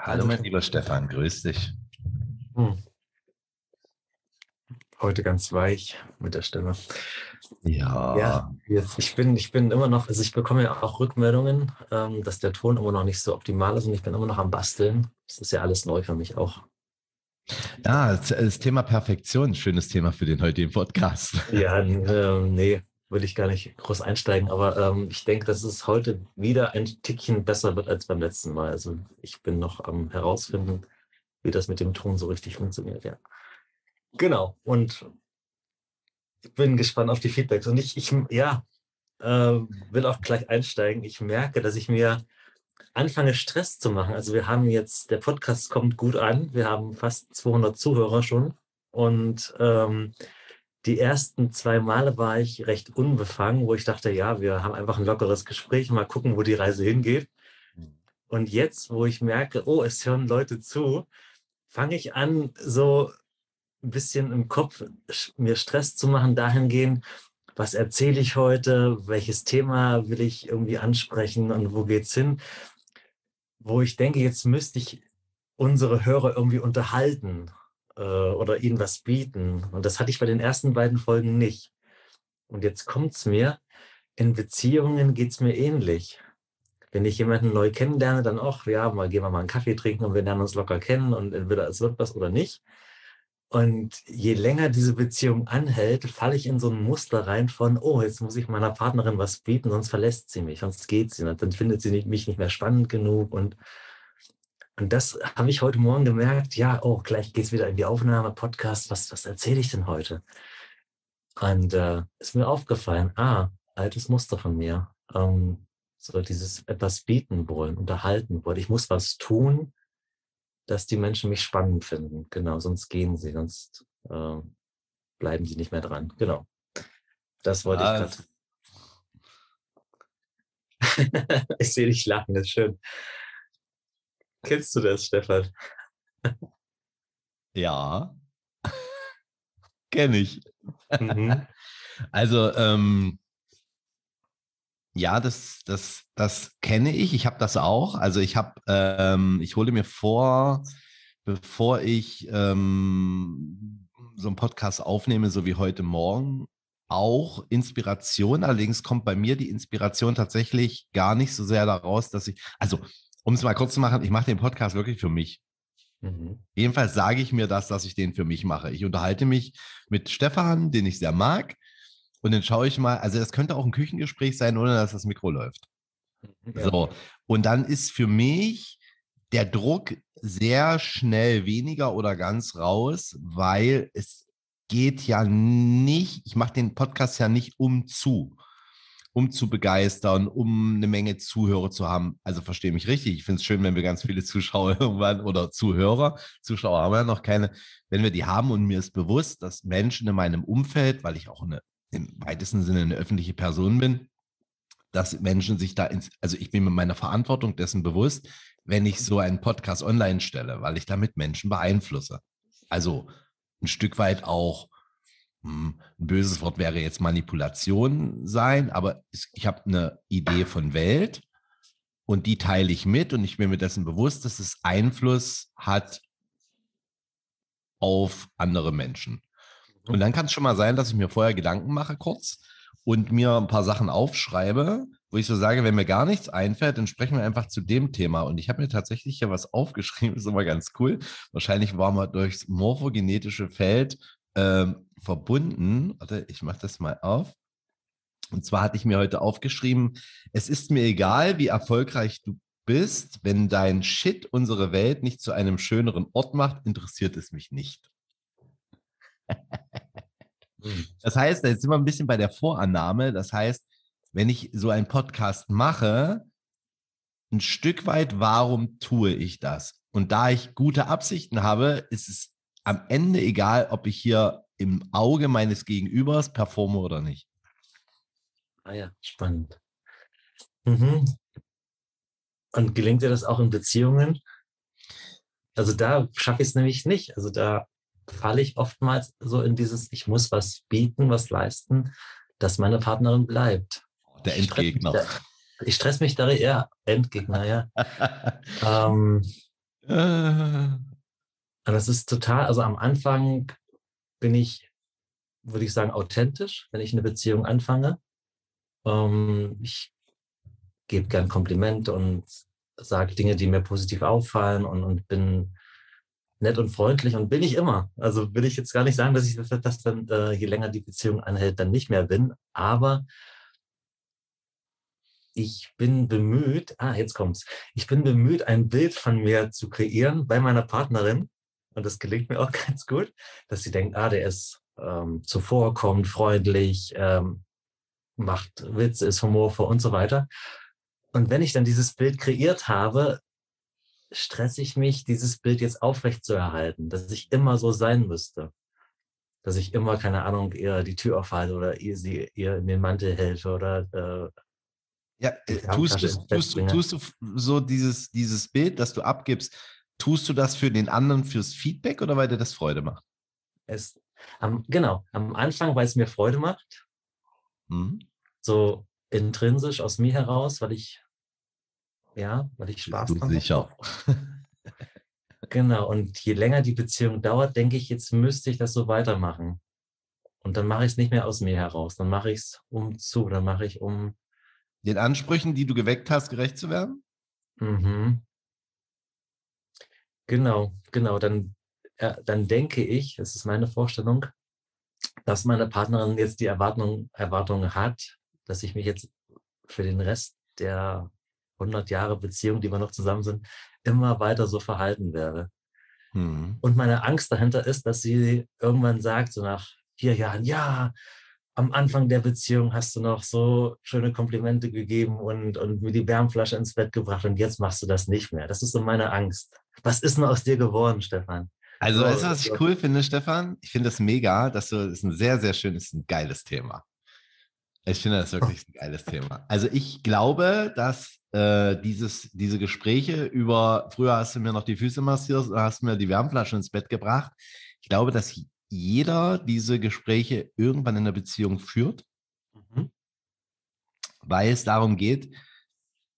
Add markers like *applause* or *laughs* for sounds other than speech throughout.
Hallo, mein lieber Stefan, grüß dich. Hm. Heute ganz weich mit der Stimme. Ja. Ja, jetzt, ich, bin, ich bin immer noch, also ich bekomme ja auch Rückmeldungen, ähm, dass der Ton immer noch nicht so optimal ist und ich bin immer noch am Basteln. Das ist ja alles neu für mich auch. Ja, das Thema Perfektion, schönes Thema für den heutigen Podcast. Ja, äh, nee, will ich gar nicht groß einsteigen, aber ähm, ich denke, dass es heute wieder ein Tickchen besser wird als beim letzten Mal. Also ich bin noch am herausfinden, wie das mit dem Ton so richtig funktioniert, ja. Genau. Und ich bin gespannt auf die Feedbacks. Und ich, ich ja, äh, will auch gleich einsteigen. Ich merke, dass ich mir anfange, Stress zu machen. Also wir haben jetzt, der Podcast kommt gut an. Wir haben fast 200 Zuhörer schon. Und ähm, die ersten zwei Male war ich recht unbefangen, wo ich dachte, ja, wir haben einfach ein lockeres Gespräch, mal gucken, wo die Reise hingeht. Und jetzt, wo ich merke, oh, es hören Leute zu, fange ich an, so ein bisschen im Kopf mir Stress zu machen, dahingehend, was erzähle ich heute, welches Thema will ich irgendwie ansprechen und wo geht's hin? Wo ich denke, jetzt müsste ich unsere Hörer irgendwie unterhalten äh, oder ihnen was bieten. Und das hatte ich bei den ersten beiden Folgen nicht. Und jetzt kommt's mir, in Beziehungen geht's mir ähnlich. Wenn ich jemanden neu kennenlerne, dann auch, ja, mal gehen wir mal einen Kaffee trinken und wir lernen uns locker kennen und entweder es wird was oder nicht. Und je länger diese Beziehung anhält, falle ich in so ein Muster rein von, oh, jetzt muss ich meiner Partnerin was bieten, sonst verlässt sie mich, sonst geht sie dann findet sie mich nicht mehr spannend genug. Und, und das habe ich heute Morgen gemerkt, ja, oh, gleich geht es wieder in die Aufnahme, Podcast, was, was erzähle ich denn heute? Und äh, ist mir aufgefallen, ah, altes Muster von mir. Ähm, so dieses etwas bieten wollen, unterhalten wollen. Ich muss was tun, dass die Menschen mich spannend finden. Genau, sonst gehen sie, sonst äh, bleiben sie nicht mehr dran. Genau. Das wollte ah, ich gerade. *laughs* ich sehe dich lachen, das ist schön. Kennst du das, Stefan? ja. Kenne ich. Mhm. *laughs* Also, ähm, ja, das, das, das kenne ich. Ich habe das auch. Also ich habe, ähm, ich hole mir vor, bevor ich ähm, so einen Podcast aufnehme, so wie heute Morgen, auch Inspiration. Allerdings kommt bei mir die Inspiration tatsächlich gar nicht so sehr daraus, dass ich, also um es mal kurz zu machen, ich mache den Podcast wirklich für mich. Mhm. Jedenfalls sage ich mir das, dass ich den für mich mache. Ich unterhalte mich mit Stefan, den ich sehr mag. Und dann schaue ich mal, also das könnte auch ein Küchengespräch sein, ohne dass das Mikro läuft. Ja. So. Und dann ist für mich der Druck sehr schnell weniger oder ganz raus, weil es geht ja nicht, ich mache den Podcast ja nicht um zu, um zu begeistern, um eine Menge Zuhörer zu haben. Also verstehe mich richtig. Ich finde es schön, wenn wir ganz viele *laughs* Zuschauer irgendwann oder Zuhörer, Zuschauer haben wir ja noch keine, wenn wir die haben und mir ist bewusst, dass Menschen in meinem Umfeld, weil ich auch eine im weitesten Sinne eine öffentliche Person bin, dass Menschen sich da ins, also ich bin mir meiner Verantwortung dessen bewusst, wenn ich so einen Podcast online stelle, weil ich damit Menschen beeinflusse. Also ein Stück weit auch, ein böses Wort wäre jetzt Manipulation sein, aber ich habe eine Idee von Welt und die teile ich mit und ich bin mir dessen bewusst, dass es Einfluss hat auf andere Menschen. Und dann kann es schon mal sein, dass ich mir vorher Gedanken mache kurz und mir ein paar Sachen aufschreibe, wo ich so sage, wenn mir gar nichts einfällt, dann sprechen wir einfach zu dem Thema. Und ich habe mir tatsächlich hier was *laughs* aufgeschrieben, ist immer ganz cool. Wahrscheinlich waren wir durchs morphogenetische Feld ähm, verbunden. Warte, ich mache das mal auf. Und zwar hatte ich mir heute aufgeschrieben, es ist mir egal, wie erfolgreich du bist, wenn dein Shit unsere Welt nicht zu einem schöneren Ort macht, interessiert es mich nicht. Hm. Das heißt, jetzt sind wir ein bisschen bei der Vorannahme. Das heißt, wenn ich so einen Podcast mache, ein Stück weit, warum tue ich das? Und da ich gute Absichten habe, ist es am Ende egal, ob ich hier im Auge meines Gegenübers performe oder nicht. Ah ja, spannend. Mhm. Und gelingt dir das auch in Beziehungen? Also da schaffe ich es nämlich nicht. Also da falle ich oftmals so in dieses, ich muss was bieten, was leisten, dass meine Partnerin bleibt. Der Endgegner. Ich stress mich da, ja, Endgegner, ja. *laughs* ähm, Äh. Das ist total, also am Anfang bin ich, würde ich sagen, authentisch, wenn ich eine Beziehung anfange. Ähm, ich gebe gern Kompliment und sage Dinge, die mir positiv auffallen und, und bin nett und freundlich und bin ich immer. Also will ich jetzt gar nicht sagen, dass ich das, das dann, äh, je länger die Beziehung anhält, dann nicht mehr bin. Aber ich bin bemüht, ah, jetzt kommt's. Ich bin bemüht, ein Bild von mir zu kreieren bei meiner Partnerin. Und das gelingt mir auch *laughs* ganz gut, dass sie denkt, ah, der ist ähm, zuvorkommend, freundlich, ähm, macht Witze, ist humorvoll und so weiter. Und wenn ich dann dieses Bild kreiert habe, stresse ich mich, dieses Bild jetzt aufrecht zu erhalten, dass ich immer so sein müsste. Dass ich immer, keine Ahnung, ihr die Tür aufhalte oder ihr sie ihr in den Mantel helfe oder äh, ja, tust, du, tust, du, tust du so dieses, dieses Bild, das du abgibst, tust du das für den anderen fürs Feedback oder weil dir das Freude macht? Es, am, genau, am Anfang, weil es mir Freude macht. Mhm. So intrinsisch aus mir heraus, weil ich ja, weil ich Spaß dran sicher. *laughs* genau, und je länger die Beziehung dauert, denke ich, jetzt müsste ich das so weitermachen. Und dann mache ich es nicht mehr aus mir heraus, dann mache ich es um zu, dann mache ich um. Den Ansprüchen, die du geweckt hast, gerecht zu werden? Mhm. Genau, genau. Dann, äh, dann denke ich, das ist meine Vorstellung, dass meine Partnerin jetzt die Erwartung, Erwartung hat, dass ich mich jetzt für den Rest der 100 Jahre Beziehung, die wir noch zusammen sind, immer weiter so verhalten werde. Mhm. Und meine Angst dahinter ist, dass sie irgendwann sagt, so nach vier Jahren, ja, am Anfang der Beziehung hast du noch so schöne Komplimente gegeben und, und mir die Wärmflasche ins Bett gebracht und jetzt machst du das nicht mehr. Das ist so meine Angst. Was ist denn aus dir geworden, Stefan? Also, weißt du, was ich cool finde, Stefan? Ich finde das mega, dass du, das ist ein sehr, sehr schönes, ein geiles Thema. Ich finde das wirklich ein geiles Thema. Also ich glaube, dass äh, dieses, diese Gespräche über, früher hast du mir noch die Füße massiert, hast mir die Wärmflasche ins Bett gebracht. Ich glaube, dass jeder diese Gespräche irgendwann in der Beziehung führt, mhm. weil es darum geht,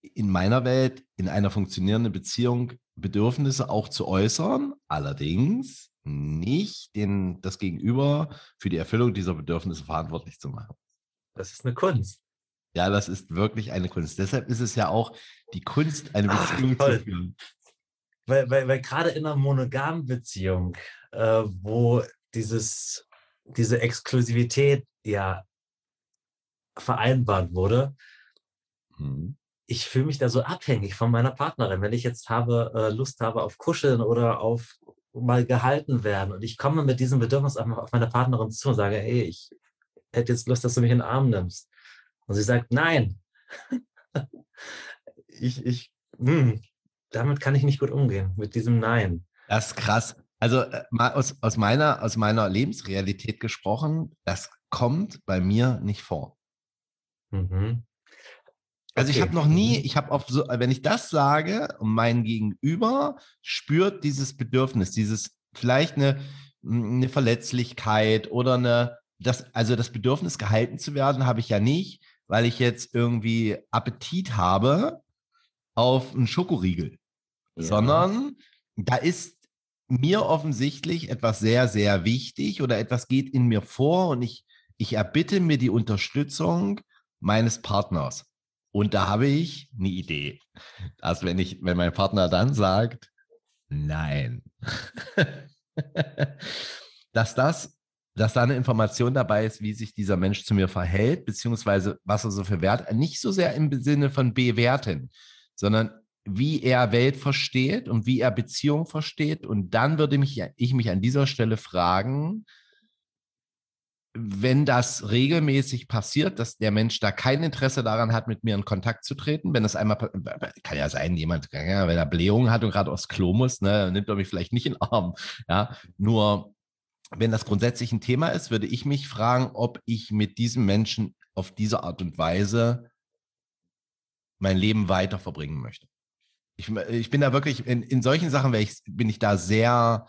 in meiner Welt, in einer funktionierenden Beziehung Bedürfnisse auch zu äußern, allerdings nicht den, das Gegenüber für die Erfüllung dieser Bedürfnisse verantwortlich zu machen. Das ist eine Kunst. Ja, das ist wirklich eine Kunst. Deshalb ist es ja auch die Kunst, eine Beziehung Ach, zu führen. Weil, weil, weil gerade in einer monogamen Beziehung, äh, wo dieses, diese Exklusivität ja vereinbart wurde, hm. Ich fühle mich da so abhängig von meiner Partnerin. Wenn ich jetzt habe, äh, Lust habe auf Kuscheln oder auf mal gehalten werden und ich komme mit diesem Bedürfnis auf meine Partnerin zu und sage, hey, ich hätte jetzt Lust, dass du mich in den Arm nimmst und sie sagt, nein. *laughs* ich, ich, mh, hm, damit kann ich nicht gut umgehen, mit diesem Nein. Das ist krass. Also äh, mal aus, aus, meiner, aus meiner Lebensrealität gesprochen, das kommt bei mir nicht vor. Mhm. Also okay. ich habe noch nie, mhm. ich habe auf so, wenn ich das sage, mein Gegenüber spürt dieses Bedürfnis, dieses vielleicht eine, eine Verletzlichkeit oder eine, das, also das Bedürfnis gehalten zu werden, habe ich ja nicht weil ich jetzt irgendwie Appetit habe auf einen Schokoriegel, ja. sondern da ist mir offensichtlich etwas sehr, sehr wichtig oder etwas geht in mir vor und ich, ich erbitte mir die Unterstützung meines Partners. Und da habe ich eine Idee. dass wenn ich, wenn mein Partner dann sagt, nein, *laughs* dass das dass da eine Information dabei ist, wie sich dieser Mensch zu mir verhält, beziehungsweise was er so für Wert, nicht so sehr im Sinne von bewerten, sondern wie er Welt versteht und wie er Beziehung versteht. Und dann würde mich, ich mich an dieser Stelle fragen, wenn das regelmäßig passiert, dass der Mensch da kein Interesse daran hat, mit mir in Kontakt zu treten, wenn das einmal, kann ja sein, jemand, ja, wenn er Blähungen hat und gerade aufs Klo muss, ne, nimmt er mich vielleicht nicht in den Arm, ja, nur wenn das grundsätzlich ein Thema ist, würde ich mich fragen, ob ich mit diesem Menschen auf diese Art und Weise mein Leben weiter verbringen möchte. Ich, ich bin da wirklich, in, in solchen Sachen ich, bin ich da sehr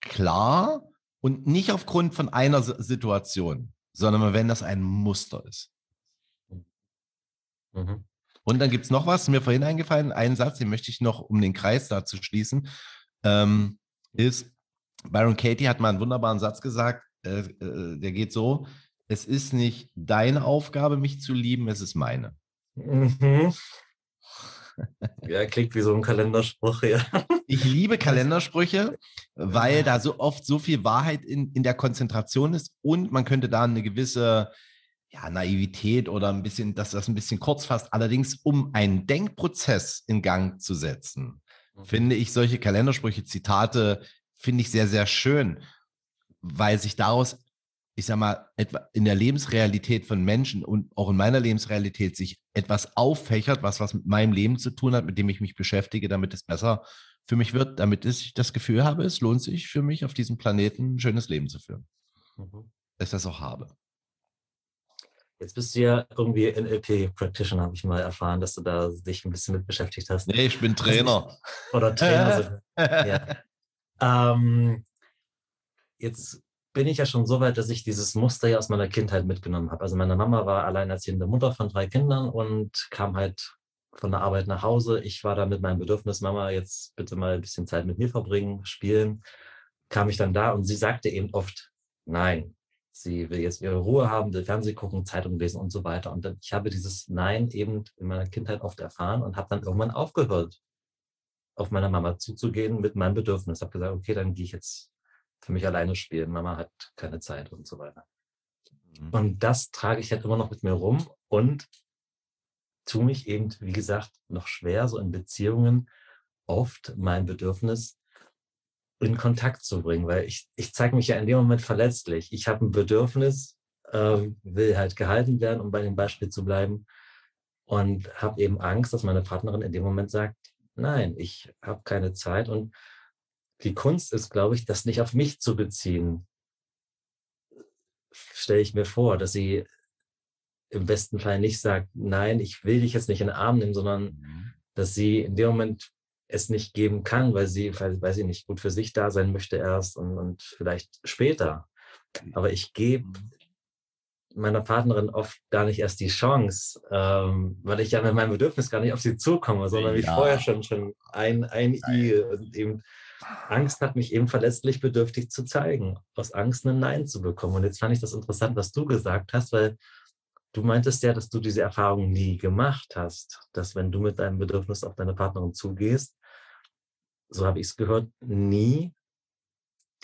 klar und nicht aufgrund von einer Situation, sondern wenn das ein Muster ist. Mhm. Und dann gibt es noch was, mir vorhin eingefallen, einen Satz, den möchte ich noch, um den Kreis da zu schließen, ähm, ist, Byron Katie hat mal einen wunderbaren Satz gesagt, äh, äh, der geht so, es ist nicht deine Aufgabe, mich zu lieben, es ist meine. Mhm. Ja, klingt wie so ein Kalenderspruch, ja. Ich liebe Kalendersprüche, weil da so oft so viel Wahrheit in, in der Konzentration ist und man könnte da eine gewisse ja, Naivität oder ein bisschen, dass das ein bisschen kurz fasst. Allerdings, um einen Denkprozess in Gang zu setzen, mhm. finde ich solche Kalendersprüche, Zitate, finde ich sehr, sehr schön, weil sich daraus ich sag mal, etwa in der Lebensrealität von Menschen und auch in meiner Lebensrealität sich etwas auffächert, was was mit meinem Leben zu tun hat, mit dem ich mich beschäftige, damit es besser für mich wird, damit ich das Gefühl habe, es lohnt sich für mich auf diesem Planeten ein schönes Leben zu führen. Mhm. Dass ich das auch habe. Jetzt bist du ja irgendwie NLP-Practitioner, habe ich mal erfahren, dass du da dich ein bisschen mit beschäftigt hast. Nee, ich bin Trainer. Oder Trainer. *laughs* ja. ähm, jetzt bin ich ja schon so weit, dass ich dieses Muster ja aus meiner Kindheit mitgenommen habe. Also meine Mama war alleinerziehende Mutter von drei Kindern und kam halt von der Arbeit nach Hause. Ich war da mit meinem Bedürfnis, Mama, jetzt bitte mal ein bisschen Zeit mit mir verbringen, spielen. Kam ich dann da und sie sagte eben oft, nein, sie will jetzt ihre Ruhe haben, will Fernsehen gucken, Zeitung lesen und so weiter. Und ich habe dieses Nein eben in meiner Kindheit oft erfahren und habe dann irgendwann aufgehört, auf meiner Mama zuzugehen mit meinem Bedürfnis. Habe gesagt, okay, dann gehe ich jetzt für mich alleine spielen. Mama hat keine Zeit und so weiter. Mhm. Und das trage ich halt immer noch mit mir rum und tue mich eben, wie gesagt, noch schwer, so in Beziehungen oft mein Bedürfnis in Kontakt zu bringen, weil ich, ich zeige mich ja in dem Moment verletzlich. Ich habe ein Bedürfnis, äh, will halt gehalten werden, um bei dem Beispiel zu bleiben und habe eben Angst, dass meine Partnerin in dem Moment sagt, nein, ich habe keine Zeit und die Kunst ist, glaube ich, das nicht auf mich zu beziehen. Stelle ich mir vor, dass sie im besten Fall nicht sagt, nein, ich will dich jetzt nicht in den Arm nehmen, sondern mhm. dass sie in dem Moment es nicht geben kann, weil sie, weil, weil sie nicht gut für sich da sein möchte erst und, und vielleicht später. Aber ich gebe mhm. meiner Partnerin oft gar nicht erst die Chance, ähm, weil ich ja mit meinem Bedürfnis gar nicht auf sie zukomme, sondern ja. wie vorher schon, schon ein, ein I und eben Angst hat mich eben verletzlich bedürftig zu zeigen, aus Angst ein Nein zu bekommen. Und jetzt fand ich das interessant, was du gesagt hast, weil du meintest ja, dass du diese Erfahrung nie gemacht hast, dass wenn du mit deinem Bedürfnis auf deine Partnerin zugehst, so habe ich es gehört, nie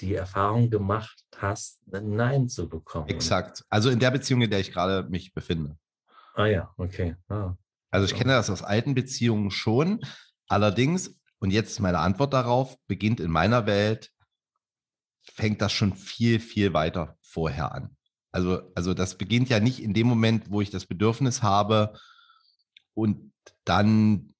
die Erfahrung gemacht hast, ein Nein zu bekommen. Exakt. Also in der Beziehung, in der ich gerade mich befinde. Ah ja, okay. Ah. Also ich kenne das aus alten Beziehungen schon. Allerdings und jetzt meine Antwort darauf, beginnt in meiner Welt, fängt das schon viel, viel weiter vorher an. Also, also das beginnt ja nicht in dem Moment, wo ich das Bedürfnis habe und dann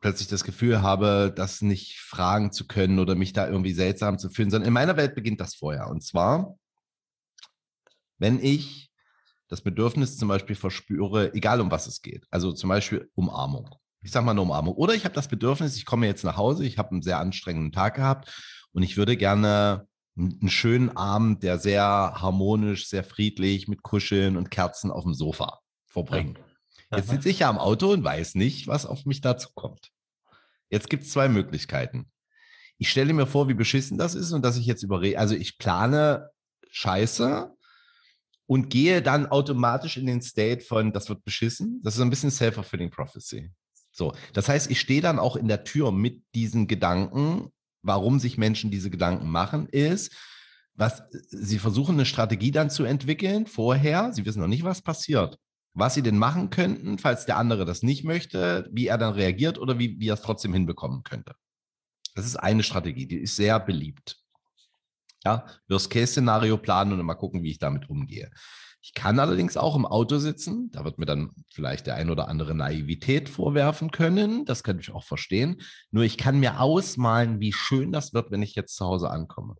plötzlich das Gefühl habe, das nicht fragen zu können oder mich da irgendwie seltsam zu fühlen, sondern in meiner Welt beginnt das vorher. Und zwar, wenn ich das Bedürfnis zum Beispiel verspüre, egal um was es geht, also zum Beispiel Umarmung ich sag mal eine Umarmung. Oder ich habe das Bedürfnis, ich komme jetzt nach Hause, ich habe einen sehr anstrengenden Tag gehabt und ich würde gerne einen schönen Abend, der sehr harmonisch, sehr friedlich mit Kuscheln und Kerzen auf dem Sofa verbringen. Ja. Jetzt sitze ich ja am Auto und weiß nicht, was auf mich dazu kommt. Jetzt gibt es zwei Möglichkeiten. Ich stelle mir vor, wie beschissen das ist und dass ich jetzt überrede, also ich plane Scheiße und gehe dann automatisch in den State von, das wird beschissen. Das ist ein bisschen self-fulfilling prophecy. So, das heißt, ich stehe dann auch in der Tür mit diesen Gedanken. Warum sich Menschen diese Gedanken machen, ist, was sie versuchen, eine Strategie dann zu entwickeln vorher. Sie wissen noch nicht, was passiert. Was sie denn machen könnten, falls der andere das nicht möchte, wie er dann reagiert oder wie, wie er es trotzdem hinbekommen könnte. Das ist eine Strategie, die ist sehr beliebt. Ja, Worst-Case-Szenario planen und mal gucken, wie ich damit umgehe. Ich kann allerdings auch im Auto sitzen. Da wird mir dann vielleicht der ein oder andere Naivität vorwerfen können. Das könnte ich auch verstehen. Nur ich kann mir ausmalen, wie schön das wird, wenn ich jetzt zu Hause ankomme.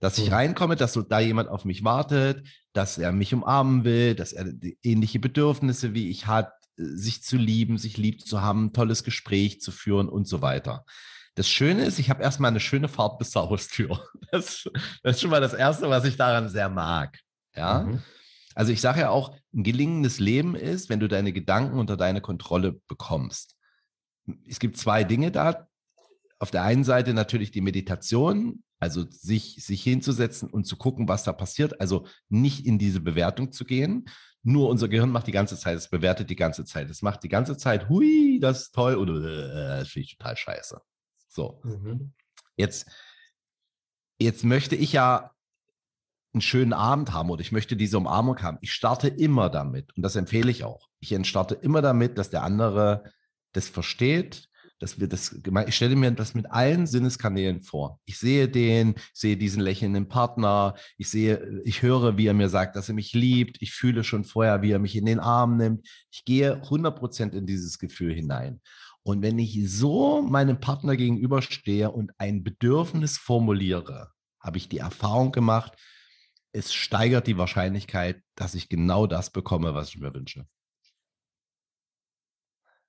Dass ich hm. reinkomme, dass so da jemand auf mich wartet, dass er mich umarmen will, dass er ähnliche Bedürfnisse wie ich hat, sich zu lieben, sich lieb zu haben, ein tolles Gespräch zu führen und so weiter. Das Schöne ist, ich habe erstmal eine schöne Fahrt bis zur Haustür. *laughs* Das, das ist schon mal das Erste, was ich daran sehr mag. Ja. Mhm. Also ich sage ja auch, ein gelingendes Leben ist, wenn du deine Gedanken unter deine Kontrolle bekommst. Es gibt zwei Dinge da. Auf der einen Seite natürlich die Meditation, also sich, sich hinzusetzen und zu gucken, was da passiert. Also nicht in diese Bewertung zu gehen. Nur unser Gehirn macht die ganze Zeit, es bewertet die ganze Zeit. Es macht die ganze Zeit, hui, das ist toll oder äh, das finde ich total scheiße. So. Mhm. Jetzt, jetzt möchte ich ja einen schönen Abend haben oder ich möchte diese Umarmung haben. Ich starte immer damit und das empfehle ich auch. Ich starte immer damit, dass der andere das versteht, dass wir das, ich stelle mir das mit allen Sinneskanälen vor. Ich sehe den, sehe diesen lächelnden Partner, ich sehe, ich höre, wie er mir sagt, dass er mich liebt, ich fühle schon vorher, wie er mich in den Arm nimmt. Ich gehe 100% in dieses Gefühl hinein. Und wenn ich so meinem Partner gegenüberstehe und ein Bedürfnis formuliere, habe ich die Erfahrung gemacht, es steigert die Wahrscheinlichkeit, dass ich genau das bekomme, was ich mir wünsche.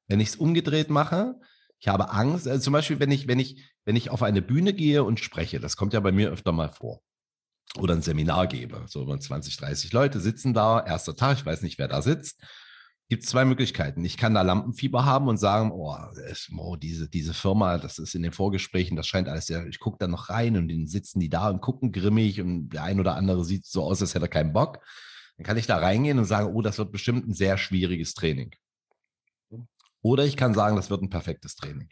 Wenn ich es umgedreht mache, ich habe Angst, also zum Beispiel, wenn ich, wenn ich, wenn ich auf eine Bühne gehe und spreche, das kommt ja bei mir öfter mal vor. Oder ein Seminar gebe. So 20, 30 Leute sitzen da, erster Tag, ich weiß nicht, wer da sitzt. Gibt zwei Möglichkeiten. Ich kann da Lampenfieber haben und sagen, oh, oh, diese, diese Firma, das ist in den Vorgesprächen, das scheint alles sehr, ich gucke da noch rein und dann sitzen die da und gucken grimmig und der ein oder andere sieht so aus, als hätte er keinen Bock. Dann kann ich da reingehen und sagen, oh, das wird bestimmt ein sehr schwieriges Training. Oder ich kann sagen, das wird ein perfektes Training.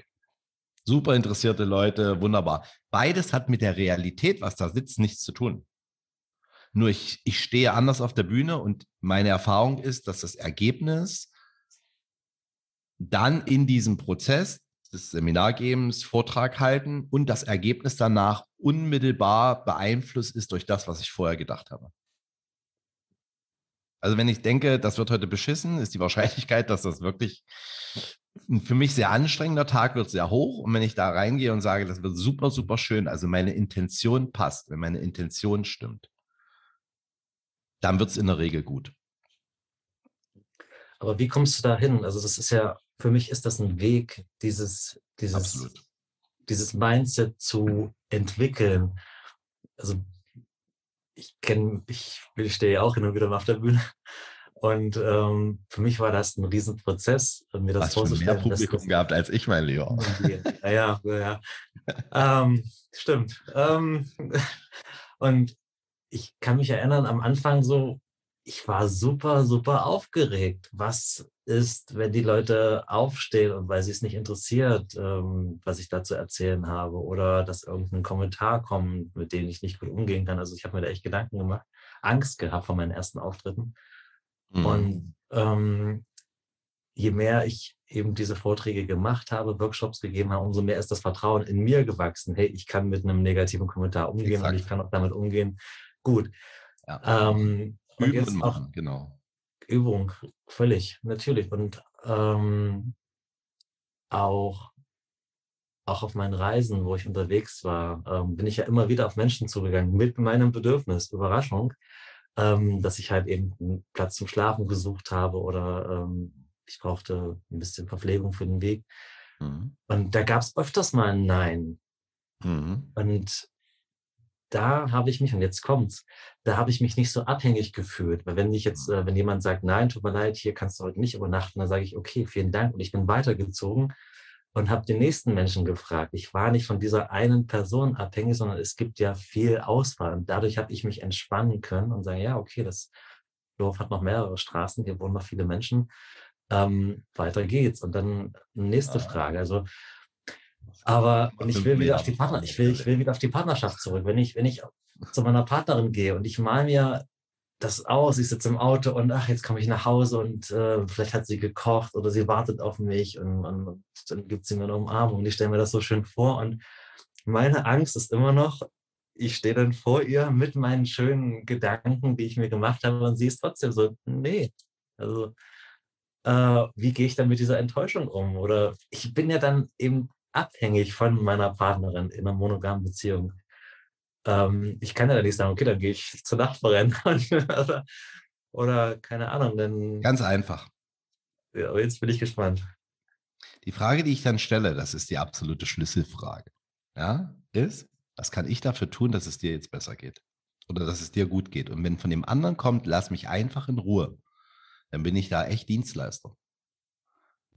Super interessierte Leute, wunderbar. Beides hat mit der Realität, was da sitzt, nichts zu tun. Nur ich, ich stehe anders auf der Bühne und meine Erfahrung ist, dass das Ergebnis dann in diesem Prozess des Seminargebens, Vortrag halten und das Ergebnis danach unmittelbar beeinflusst ist durch das, was ich vorher gedacht habe. Also wenn ich denke, das wird heute beschissen, ist die *laughs* Wahrscheinlichkeit, dass das wirklich ein für mich sehr anstrengender Tag wird sehr hoch. Und wenn ich da reingehe und sage, das wird super, super schön, also meine Intention passt, wenn meine Intention stimmt, dann wird es in der Regel gut. Aber wie kommst du da hin? Also das ist ja, für mich ist das ein Weg, dieses, dieses, dieses Mindset zu entwickeln. Also ich kenne, ich, ich stehe ja auch hin und wieder mal auf der Bühne. Und ähm, für mich war das ein Riesenprozess, mir das Hast vorzustellen. Mehr Publikum das, gehabt als ich, mein Leon. *laughs* Ja, ja, ja. *laughs* ähm, stimmt. Ähm, *laughs* und ich kann mich erinnern, am Anfang so, ich war super, super aufgeregt. Was ist, wenn die Leute aufstehen und weil sie es nicht interessiert, ähm, was ich da zu erzählen habe oder dass irgendein Kommentar kommt, mit dem ich nicht gut umgehen kann. Also ich habe mir da echt Gedanken gemacht, Angst gehabt vor meinen ersten Auftritten. Mhm. Und ähm, je mehr ich eben diese Vorträge gemacht habe, Workshops gegeben habe, umso mehr ist das Vertrauen in mir gewachsen. Hey, ich kann mit einem negativen Kommentar umgehen Exakt. und ich kann auch damit umgehen. Gut. Ja. Ähm, Üben und machen, auch, genau. Übung, völlig, natürlich. Und ähm, auch, auch auf meinen Reisen, wo ich unterwegs war, ähm, bin ich ja immer wieder auf Menschen zugegangen mit meinem Bedürfnis, Überraschung, ähm, dass ich halt eben einen Platz zum Schlafen gesucht habe oder ähm, ich brauchte ein bisschen Verpflegung für den Weg. Mhm. Und da gab es öfters mal ein Nein. Mhm. Und da habe ich mich, und jetzt kommt's, da habe ich mich nicht so abhängig gefühlt. Weil wenn ich jetzt, äh, wenn jemand sagt, nein, tut mir leid, hier kannst du heute nicht übernachten, dann sage ich, okay, vielen Dank. Und ich bin weitergezogen und habe den nächsten Menschen gefragt. Ich war nicht von dieser einen Person abhängig, sondern es gibt ja viel Auswahl. Und dadurch habe ich mich entspannen können und sagen, ja, okay, das Dorf hat noch mehrere Straßen, hier wohnen noch viele Menschen. Ähm, weiter geht's. Und dann nächste Frage. Also aber und ich will wieder auf die Partner, ich will, ich will wieder auf die Partnerschaft zurück. Wenn ich, wenn ich zu meiner Partnerin gehe und ich mal mir das aus, ich sitze im Auto und ach, jetzt komme ich nach Hause und äh, vielleicht hat sie gekocht oder sie wartet auf mich und, und, und dann gibt sie mir eine Umarmung und ich stelle mir das so schön vor und meine Angst ist immer noch, ich stehe dann vor ihr mit meinen schönen Gedanken, die ich mir gemacht habe und sie ist trotzdem so, nee, also äh, wie gehe ich dann mit dieser Enttäuschung um? Oder ich bin ja dann eben abhängig von meiner Partnerin in einer monogamen Beziehung. Ähm, ich kann ja nicht sagen, okay, dann gehe ich zur Nachbarin *laughs* oder, oder, keine Ahnung. Dann, Ganz einfach. Ja, aber jetzt bin ich gespannt. Die Frage, die ich dann stelle, das ist die absolute Schlüsselfrage. Ja, ist, was kann ich dafür tun, dass es dir jetzt besser geht? oder dass es dir gut geht. Und wenn von dem anderen kommt, lass mich einfach in Ruhe, dann bin ich da echt Dienstleister.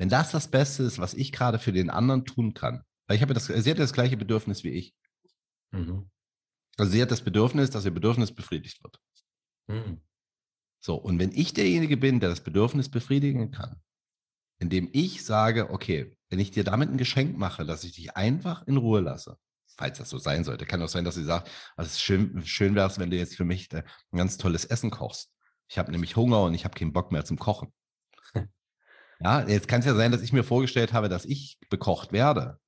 Wenn das das Beste ist, was ich gerade für den anderen tun kann, weil ich habe das, sie hat das gleiche Bedürfnis wie ich. Mhm. Also sie hat das Bedürfnis, dass ihr Bedürfnis befriedigt wird. Mhm. So, und wenn ich derjenige bin, der das Bedürfnis befriedigen kann, indem ich sage, okay, wenn ich dir damit ein Geschenk mache, dass ich dich einfach in Ruhe lasse, falls das so sein sollte, kann auch sein, dass sie sagt, also es schön, schön wäre es, wenn du jetzt für mich ein ganz tolles Essen kochst. Ich habe nämlich Hunger und ich habe keinen Bock mehr zum Kochen. Ja, jetzt kann es ja sein, dass ich mir vorgestellt habe, dass ich bekocht werde.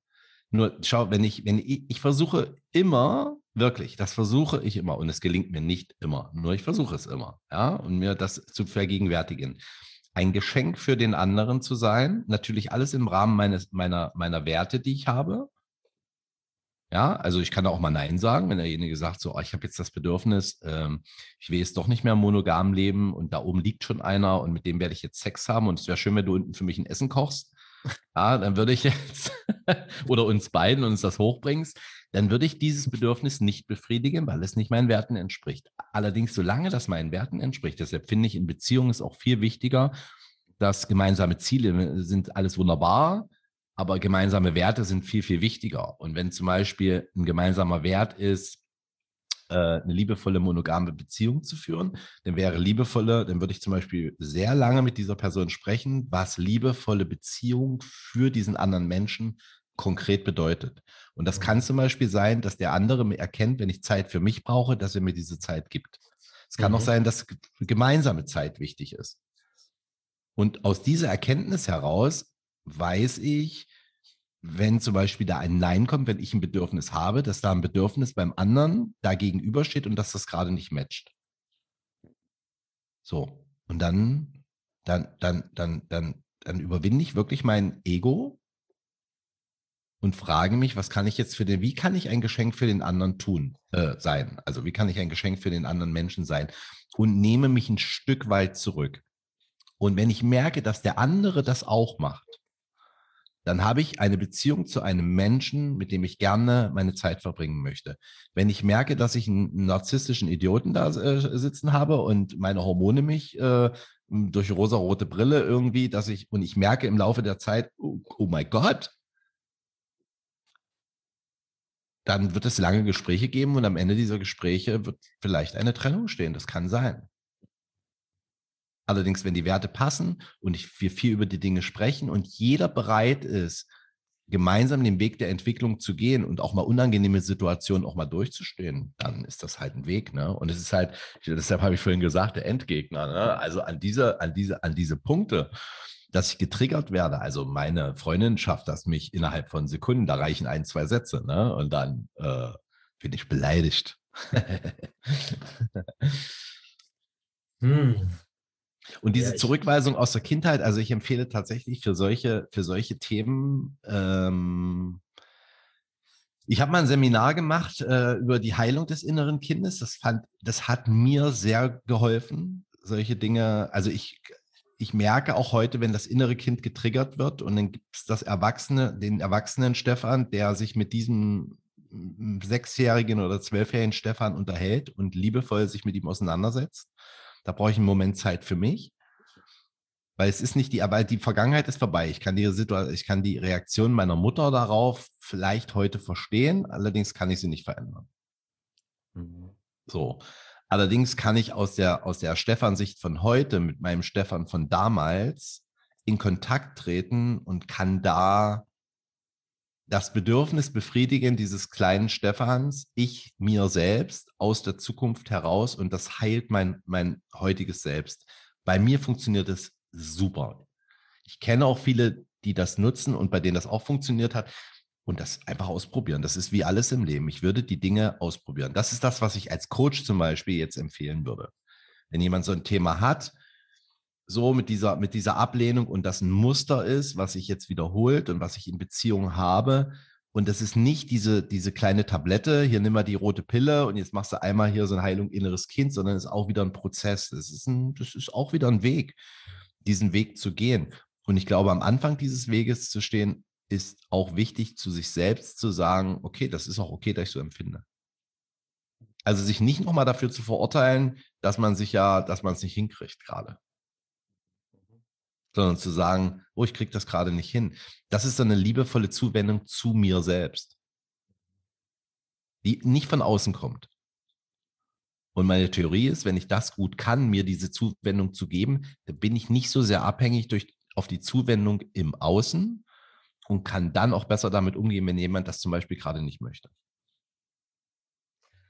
Nur schau, wenn ich, wenn ich, ich versuche immer, wirklich, das versuche ich immer und es gelingt mir nicht immer, nur ich versuche es immer, ja, und mir das zu vergegenwärtigen. Ein Geschenk für den anderen zu sein, natürlich alles im Rahmen meines, meiner, meiner Werte, die ich habe. Ja, also ich kann auch mal Nein sagen, wenn derjenige sagt, so, oh, ich habe jetzt das Bedürfnis, ähm, ich will jetzt doch nicht mehr monogam leben und da oben liegt schon einer und mit dem werde ich jetzt Sex haben und es wäre schön, wenn du unten für mich ein Essen kochst *laughs* ja, dann würde ich jetzt, *laughs* oder uns beiden uns das hochbringst, dann würde ich dieses Bedürfnis nicht befriedigen, weil es nicht meinen Werten entspricht. Allerdings, solange das meinen Werten entspricht, deshalb finde ich in Beziehungen ist auch viel wichtiger, dass gemeinsame Ziele sind alles wunderbar, aber gemeinsame Werte sind viel, viel wichtiger. Und wenn zum Beispiel ein gemeinsamer Wert ist, äh, eine liebevolle monogame Beziehung zu führen, dann wäre liebevolle, dann würde ich zum Beispiel sehr lange mit dieser Person sprechen, was liebevolle Beziehung für diesen anderen Menschen konkret bedeutet. Und das kann zum Beispiel sein, dass der andere erkennt, wenn ich Zeit für mich brauche, dass er mir diese Zeit gibt. Es kann mhm. auch sein, dass gemeinsame Zeit wichtig ist. Und aus dieser Erkenntnis heraus weiß ich, wenn zum Beispiel da ein Nein kommt, wenn ich ein Bedürfnis habe, dass da ein Bedürfnis beim anderen da gegenübersteht und dass das gerade nicht matcht. So. Und dann, dann, dann, dann, dann, dann überwinde ich wirklich mein Ego und frage mich, was kann ich jetzt für den, wie kann ich ein Geschenk für den anderen tun, äh, sein? Also wie kann ich ein Geschenk für den anderen Menschen sein? Und nehme mich ein Stück weit zurück. Und wenn ich merke, dass der andere das auch macht, dann habe ich eine Beziehung zu einem Menschen, mit dem ich gerne meine Zeit verbringen möchte. Wenn ich merke, dass ich einen narzisstischen Idioten da äh, sitzen habe und meine Hormone mich äh, durch rosa-rote Brille irgendwie, dass ich, und ich merke im Laufe der Zeit, oh, oh mein Gott, dann wird es lange Gespräche geben und am Ende dieser Gespräche wird vielleicht eine Trennung stehen. Das kann sein. Allerdings, wenn die Werte passen und wir viel über die Dinge sprechen und jeder bereit ist, gemeinsam den Weg der Entwicklung zu gehen und auch mal unangenehme Situationen auch mal durchzustehen, dann ist das halt ein Weg. Ne? Und es ist halt, deshalb habe ich vorhin gesagt, der Endgegner. Ne? Also an diese, an diese, an diese Punkte, dass ich getriggert werde. Also meine Freundin schafft das mich innerhalb von Sekunden, da reichen ein, zwei Sätze, ne? Und dann äh, bin ich beleidigt. *laughs* hm. Und diese ja, Zurückweisung aus der Kindheit, also ich empfehle tatsächlich für solche, für solche Themen, ähm, ich habe mal ein Seminar gemacht äh, über die Heilung des inneren Kindes. Das fand, das hat mir sehr geholfen. Solche Dinge, also ich, ich merke auch heute, wenn das innere Kind getriggert wird und dann gibt es das Erwachsene, den erwachsenen Stefan, der sich mit diesem sechsjährigen oder zwölfjährigen Stefan unterhält und liebevoll sich mit ihm auseinandersetzt da brauche ich einen Moment Zeit für mich. Weil es ist nicht die, aber die Vergangenheit ist vorbei. Ich kann die Situation, ich kann die Reaktion meiner Mutter darauf vielleicht heute verstehen, allerdings kann ich sie nicht verändern. Mhm. So. Allerdings kann ich aus der, aus der Stefan-Sicht von heute mit meinem Stefan von damals in Kontakt treten und kann da das Bedürfnis befriedigen dieses kleinen Stephans, ich mir selbst aus der Zukunft heraus und das heilt mein, mein heutiges Selbst. Bei mir funktioniert es super. Ich kenne auch viele, die das nutzen und bei denen das auch funktioniert hat und das einfach ausprobieren. Das ist wie alles im Leben. Ich würde die Dinge ausprobieren. Das ist das, was ich als Coach zum Beispiel jetzt empfehlen würde. Wenn jemand so ein Thema hat, so mit dieser, mit dieser Ablehnung und das ein Muster ist, was sich jetzt wiederholt und was ich in Beziehungen habe. Und das ist nicht diese, diese kleine Tablette, hier nimm mal die rote Pille und jetzt machst du einmal hier so eine Heilung inneres Kind, sondern es ist auch wieder ein Prozess. Das ist, ein, das ist auch wieder ein Weg, diesen Weg zu gehen. Und ich glaube, am Anfang dieses Weges zu stehen, ist auch wichtig, zu sich selbst zu sagen, okay, das ist auch okay, dass ich so empfinde. Also sich nicht nochmal dafür zu verurteilen, dass man sich ja, dass man es nicht hinkriegt gerade. Sondern zu sagen, oh, ich kriege das gerade nicht hin. Das ist so eine liebevolle Zuwendung zu mir selbst. Die nicht von außen kommt. Und meine Theorie ist, wenn ich das gut kann, mir diese Zuwendung zu geben, dann bin ich nicht so sehr abhängig durch, auf die Zuwendung im Außen und kann dann auch besser damit umgehen, wenn jemand das zum Beispiel gerade nicht möchte.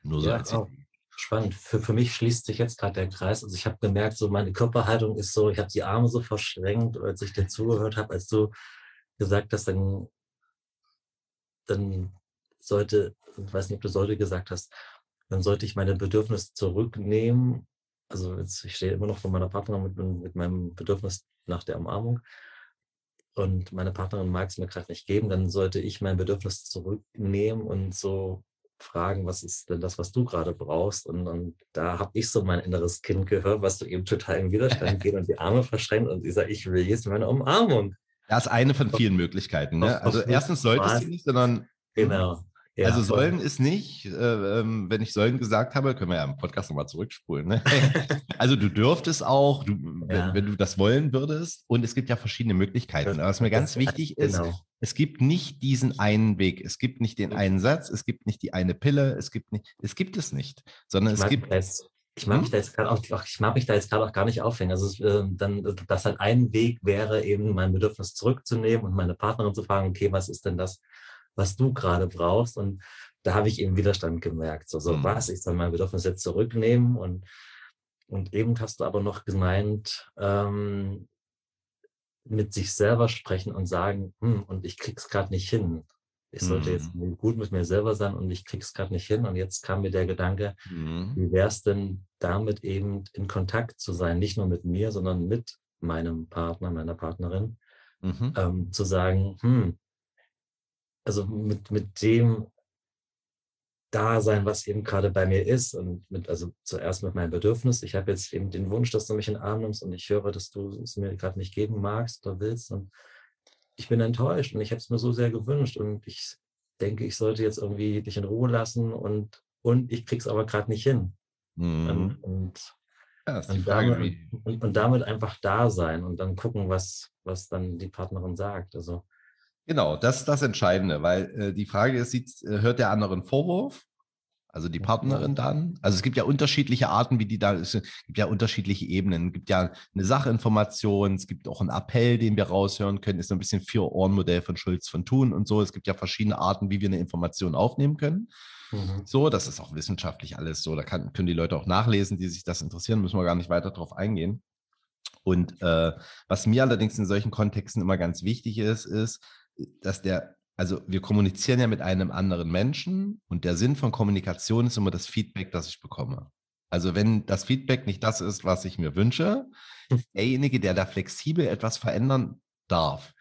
Nur so ja, als oh, Spannend. Für, für mich schließt sich jetzt gerade der Kreis. Also ich habe gemerkt, so meine Körperhaltung ist so, ich habe die Arme so verschränkt, als ich dir zugehört habe, als du gesagt hast, dann, dann sollte, ich weiß nicht, ob du sollte gesagt hast, dann sollte ich meine Bedürfnisse zurücknehmen. Also jetzt, ich stehe immer noch vor meiner Partnerin mit, mit meinem Bedürfnis nach der Umarmung und meine Partnerin mag es mir gerade nicht geben, dann sollte ich mein Bedürfnis zurücknehmen und so fragen, was ist denn das, was du gerade brauchst? Und, und da habe ich so mein inneres Kind gehört, was du eben total im Widerstand *laughs* geht und die Arme verschränkt und ich sage, ich will jetzt meine Umarmung. Das ist eine von vielen Möglichkeiten. Ne? Also erstens solltest du nicht, sondern genau. Ja, also sollen ist nicht, äh, ähm, wenn ich sollen gesagt habe, können wir ja im Podcast nochmal zurückspulen. Ne? *laughs* also du dürftest auch, du, ja. wenn, du das wollen würdest. Und es gibt ja verschiedene Möglichkeiten. Aber was mir ganz wichtig ist, genau. es gibt nicht diesen einen Weg. Es gibt nicht den einen Satz, es gibt nicht die eine Pille, es gibt nicht, es gibt es nicht, sondern es gibt. Das, ich mag mich da jetzt gerade auch, ich mag mich da jetzt gerade auch gar nicht aufhängen. Also äh, dann, dass halt ein Weg wäre, eben mein Bedürfnis zurückzunehmen und meine Partnerin zu fragen, okay, was ist denn das, was du gerade brauchst. Und da habe ich eben Widerstand gemerkt. So, so mhm. was, ich soll mein Bedürfnis jetzt zurücknehmen. Und, und eben hast du aber noch gemeint, ähm, mit sich selber sprechen und sagen, hm, und ich krieg's gerade nicht hin. Ich sollte mhm. jetzt gut mit mir selber sein und ich krieg's gerade nicht hin. Und jetzt kam mir der Gedanke, mhm. wie wäre es denn damit eben in Kontakt zu sein, nicht nur mit mir, sondern mit meinem Partner, meiner Partnerin, mhm. ähm, zu sagen, hm, also mit, mit dem Dasein, was eben gerade bei mir ist und mit, also zuerst mit meinem Bedürfnis. Ich habe jetzt eben den Wunsch, dass du mich in den Arm nimmst und ich höre, dass du es mir gerade nicht geben magst oder willst und ich bin enttäuscht und ich habe es mir so sehr gewünscht und ich denke, ich sollte jetzt irgendwie dich in Ruhe lassen und, und ich krieg's aber gerade nicht hin. Mhm. Und, und, ja, und, damit, und, und, damit, einfach da sein und dann gucken, was, was dann die Partnerin sagt. Also Genau, das ist das Entscheidende, weil äh, die Frage ist, sieht, äh, hört der andere einen Vorwurf? Also die Partnerin dann? Also es gibt ja unterschiedliche Arten, wie die da, es gibt ja unterschiedliche Ebenen. Es gibt ja eine Sachinformation, es gibt auch einen Appell, den wir raushören können, ist so ein bisschen Vier-Ohren-Modell von Schulz von Thun und so. Es gibt ja verschiedene Arten, wie wir eine Information aufnehmen können. Mhm. So, das ist auch wissenschaftlich alles so. Da kann, können die Leute auch nachlesen, die sich das interessieren, müssen wir gar nicht weiter drauf eingehen. Und äh, was mir allerdings in solchen Kontexten immer ganz wichtig ist, ist, dass der, also wir kommunizieren ja mit einem anderen Menschen und der Sinn von Kommunikation ist immer das Feedback, das ich bekomme. Also wenn das Feedback nicht das ist, was ich mir wünsche, ist derjenige, der da flexibel etwas verändern darf.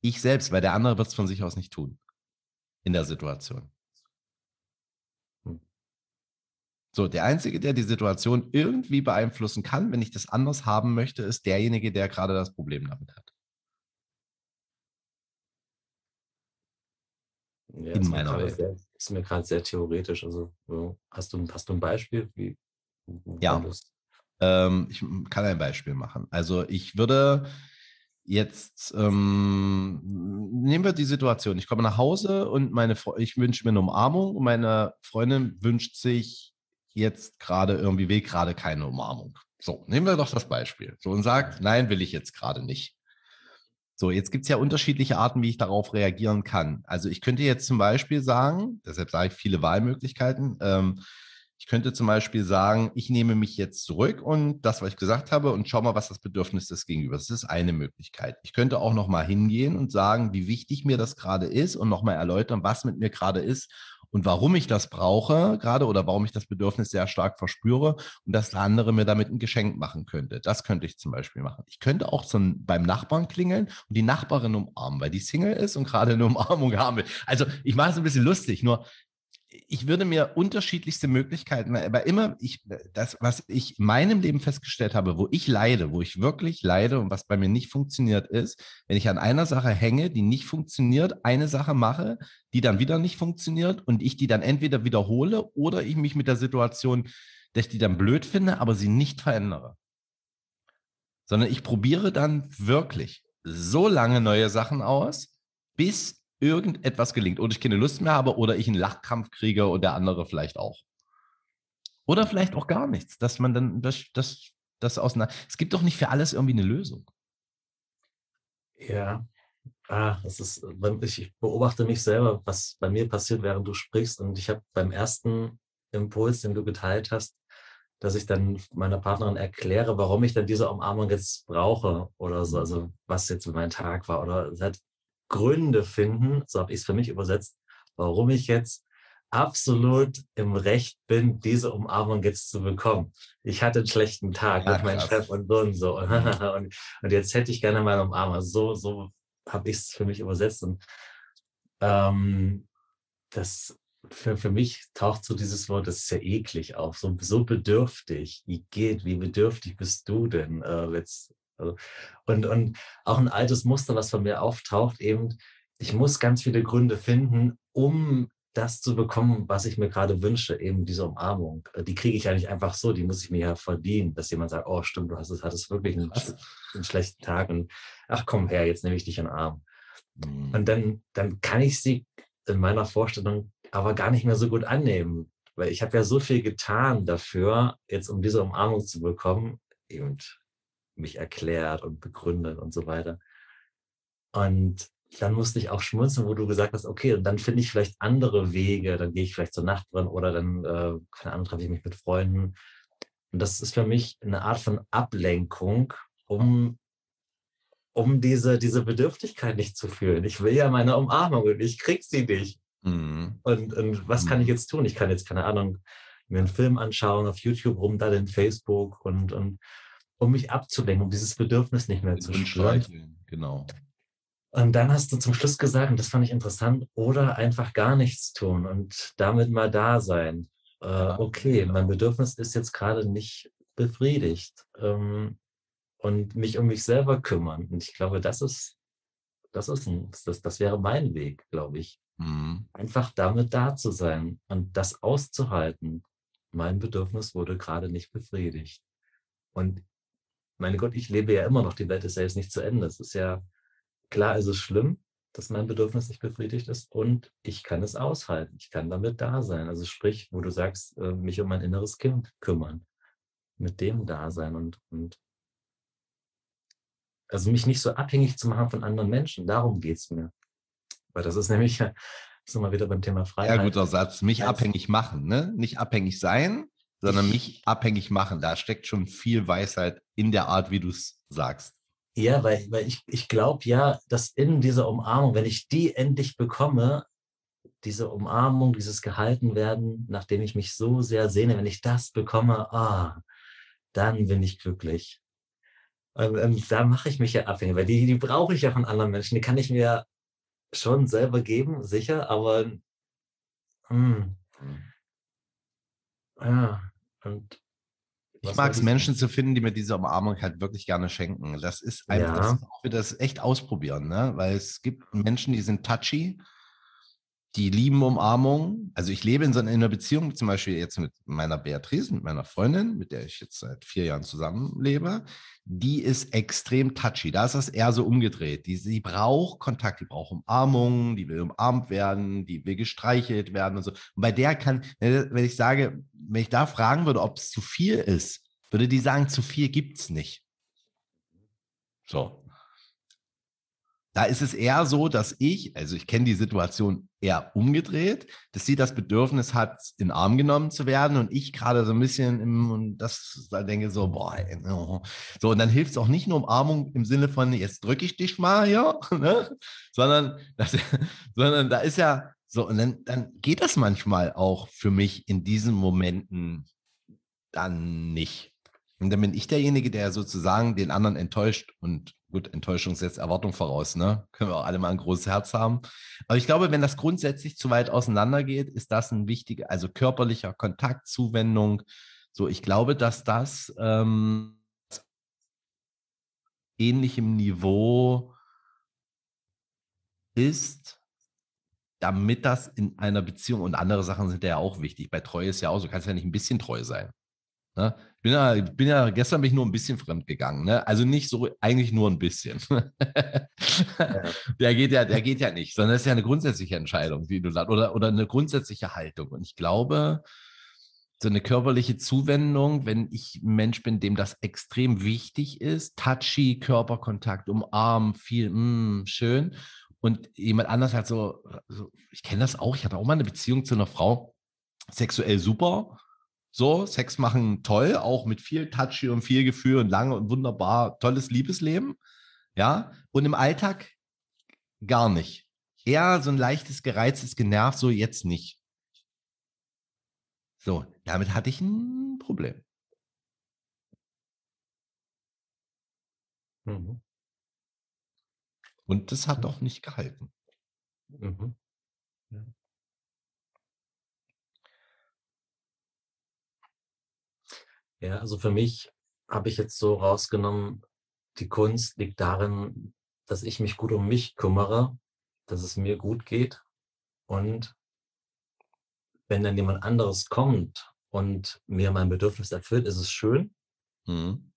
Ich selbst, weil der andere wird es von sich aus nicht tun in der Situation. Hm. So, der Einzige, der die Situation irgendwie beeinflussen kann, wenn ich das anders haben möchte, ist derjenige, der gerade das Problem damit hat. Ja, in meiner Welt. Sehr, ist mir gerade sehr theoretisch. Also hast du, hast du ein Beispiel? Wie, ja, ähm, ich kann ein Beispiel machen. Also ich würde jetzt, ähm, nehmen wir die Situation, ich komme nach Hause und meine, ich wünsche mir eine Umarmung und meine Freundin wünscht sich jetzt gerade irgendwie, will gerade keine Umarmung. So, nehmen wir doch das Beispiel. So und sagt, nein, will ich jetzt gerade nicht. So, jetzt gibt es ja unterschiedliche Arten, wie ich darauf reagieren kann. Also ich könnte jetzt zum Beispiel sagen, deshalb sage ich viele Wahlmöglichkeiten, ähm, ich könnte zum Beispiel sagen, ich nehme mich jetzt zurück und das, was ich gesagt habe, und schau mal, was das Bedürfnis des Gegenübers ist. Das ist eine Möglichkeit. Ich könnte auch noch mal hingehen und sagen, wie wichtig mir das gerade ist und noch mal erläutern, was mit mir gerade ist und warum ich das brauche gerade oder warum ich das Bedürfnis sehr stark verspüre und dass der andere mir damit ein Geschenk machen könnte. Das könnte ich zum Beispiel machen. Ich könnte auch zum, beim Nachbarn klingeln und die Nachbarin umarmen, weil die Single ist und gerade eine Umarmung haben will. Also ich mache es ein bisschen lustig, nur ich würde mir unterschiedlichste Möglichkeiten, aber immer, ich, das, was ich in meinem Leben festgestellt habe, wo ich leide, wo ich wirklich leide und was bei mir nicht funktioniert, ist, wenn ich an einer Sache hänge, die nicht funktioniert, eine Sache mache, die dann wieder nicht funktioniert und ich die dann entweder wiederhole oder ich mich mit der Situation, dass ich die dann blöd finde, aber sie nicht verändere. Sondern ich probiere dann wirklich so lange neue Sachen aus, bis irgendetwas gelingt oder ich keine Lust mehr habe oder ich einen Lachkrampf kriege und der andere vielleicht auch. Oder vielleicht auch gar nichts, dass man dann das, das, das auseinander. Es gibt doch nicht für alles irgendwie eine Lösung. Ja, ah, das ist, ich beobachte mich selber, was bei mir passiert, während du sprichst. Und ich habe beim ersten Impuls, den du geteilt hast, dass ich dann meiner Partnerin erkläre, warum ich dann diese Umarmung jetzt brauche oder so, also was jetzt mein Tag war. Oder sie hat Gründe finden, so habe ich es für mich übersetzt, warum ich jetzt absolut im Recht bin, diese Umarmung jetzt zu bekommen. Ich hatte einen schlechten Tag ja, mit meinem Chef und so und so. *laughs* Und, und, jetzt hätte ich gerne meine Umarmung. So, so habe ich es für mich übersetzt. Und ähm, das für, für mich taucht so dieses Wort, das ist ja eklig auf, so, so bedürftig. Wie geht, wie bedürftig bist du denn? Äh, jetzt also, und, und auch ein altes Muster, was von mir auftaucht, eben, ich muss ganz viele Gründe finden, um das zu bekommen, was ich mir gerade wünsche, eben diese Umarmung. Äh, die kriege ich ja nicht einfach so, die muss ich mir ja verdienen, dass jemand sagt, oh stimmt, du hast es, hattest wirklich einen, einen schlechten Tag und ach komm her, jetzt nehme ich dich in den Arm. Mhm. Und dann, dann kann ich sie in meiner Vorstellung aber gar nicht mehr so gut annehmen, weil ich habe ja so viel getan dafür, jetzt um diese Umarmung zu bekommen. Eben mich erklärt und begründet und so weiter. Und dann musste ich auch schmunzeln, wo du gesagt hast, okay, und dann finde ich vielleicht andere Wege, dann gehe ich vielleicht zur Nachbarin oder dann, äh, keine Ahnung, treffe ich mich mit Freunden. Und das ist für mich eine Art von Ablenkung, um, um diese, diese Bedürftigkeit nicht zu fühlen. Ich will ja meine Umarmung und ich krieg sie nicht. Mhm. Und, und was mhm. kann ich mhm. jetzt tun? Ich kann jetzt, keine Ahnung, mir einen Film anschauen, auf YouTube rumdaddeln, Facebook und, und um mich abzulenken, um dieses Bedürfnis nicht mehr zu spüren. Genau. Und dann hast du zum Schluss gesagt, und das fand ich interessant, oder einfach gar nichts tun und damit mal da sein. Äh, okay, mein Bedürfnis ist jetzt gerade nicht befriedigt ähm, und mich um mich selber kümmern. Und ich glaube, das ist, das ist ein, das, das wäre mein Weg, glaube ich. Mhm. Einfach damit da zu sein und das auszuhalten. Mein Bedürfnis wurde gerade nicht befriedigt. Und meine Gott, ich lebe ja immer noch, die Welt ist ja jetzt nicht zu Ende. Es ist ja klar, es ist schlimm, dass mein Bedürfnis nicht befriedigt ist und ich kann es aushalten. Ich kann damit da sein. Also sprich, wo du sagst, äh, mich um mein inneres Kind kümmern, mit dem da sein und, und also mich nicht so abhängig zu machen von anderen Menschen. Darum geht es mir. Weil das ist nämlich, *laughs* sind wir wieder beim Thema Freiheit. Ja, guter Satz. Mich abhängig machen, ne? Nicht abhängig sein, sondern mich abhängig machen. Da steckt schon viel Weisheit in der Art, wie du es sagst. Ja, weil, weil ich, ich glaube ja, dass in dieser Umarmung, wenn ich die endlich bekomme, diese Umarmung, dieses Gehaltenwerden, nachdem ich mich so sehr sehne, wenn ich das bekomme, ah, dann bin ich glücklich. Und, und da mache ich mich ja abhängig, weil die, die brauche ich ja von anderen Menschen. Die kann ich mir schon selber geben, sicher, aber hm, hm. ja, und ich mag es, Menschen zu finden, die mir diese Umarmung halt wirklich gerne schenken. Das ist einfach, ja. das, wir das echt ausprobieren, ne? Weil es gibt Menschen, die sind touchy, die lieben Umarmung. Also ich lebe in so einer Beziehung, zum Beispiel jetzt mit meiner Beatrice, mit meiner Freundin, mit der ich jetzt seit vier Jahren zusammenlebe. Die ist extrem touchy. Da ist das eher so umgedreht. Die, sie braucht Kontakt, die braucht Umarmung, die will umarmt werden, die will gestreichelt werden und so. Und bei der kann, wenn ich sage, wenn ich da fragen würde, ob es zu viel ist, würde die sagen, zu viel gibt es nicht. So. Da ist es eher so, dass ich, also ich kenne die Situation eher umgedreht, dass sie das Bedürfnis hat, in Arm genommen zu werden und ich gerade so ein bisschen im, und das da denke so, boah, oh. so und dann hilft es auch nicht nur Umarmung im Sinne von, jetzt drücke ich dich mal, ja, *laughs* ne? sondern, das, *laughs* sondern da ist ja so, und dann, dann geht das manchmal auch für mich in diesen Momenten dann nicht. Und dann bin ich derjenige, der sozusagen den anderen enttäuscht. Und gut, Enttäuschung setzt Erwartung voraus, ne? Können wir auch alle mal ein großes Herz haben. Aber ich glaube, wenn das grundsätzlich zu weit auseinandergeht, ist das ein wichtiger, also körperlicher Kontakt, Zuwendung. So, ich glaube, dass das ähm, ähnlichem Niveau ist, damit das in einer Beziehung und andere Sachen sind ja auch wichtig. Bei Treue ist ja auch so, kannst ja nicht ein bisschen treu sein. Ne? Ich bin ja, bin ja, gestern bin ich nur ein bisschen fremd gegangen. Ne? Also nicht so, eigentlich nur ein bisschen. *laughs* der, geht ja, der geht ja nicht, sondern es ist ja eine grundsätzliche Entscheidung, wie du sagst, oder, oder eine grundsätzliche Haltung. Und ich glaube, so eine körperliche Zuwendung, wenn ich ein Mensch bin, dem das extrem wichtig ist, touchy, Körperkontakt, umarmen, viel, mm, schön. Und jemand anders hat so, so ich kenne das auch, ich hatte auch mal eine Beziehung zu einer Frau, sexuell super, so, Sex machen toll, auch mit viel Touchy und viel Gefühl und lange und wunderbar tolles Liebesleben. Ja, und im Alltag gar nicht. Eher so ein leichtes, gereiztes, genervt, so jetzt nicht. So, damit hatte ich ein Problem. Mhm. Und das hat auch nicht gehalten. Mhm. Ja. Ja, also für mich habe ich jetzt so rausgenommen, die Kunst liegt darin, dass ich mich gut um mich kümmere, dass es mir gut geht. Und wenn dann jemand anderes kommt und mir mein Bedürfnis erfüllt, ist es schön. Mhm.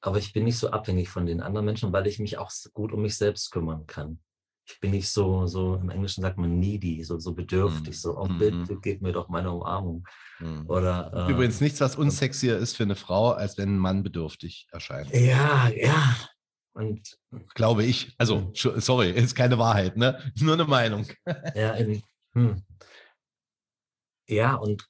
Aber ich bin nicht so abhängig von den anderen Menschen, weil ich mich auch gut um mich selbst kümmern kann bin nicht so, so im Englischen sagt man needy, so, so bedürftig, mm. so, oh bitte, mm. gib mir doch meine Umarmung. Mm. Oder, äh, Übrigens nichts, was unsexier ist für eine Frau, als wenn ein Mann bedürftig erscheint. Ja, ja. Und, Glaube ich. Also, sorry, ist keine Wahrheit, ne? *laughs* Nur eine Meinung. Ja, in, hm. ja und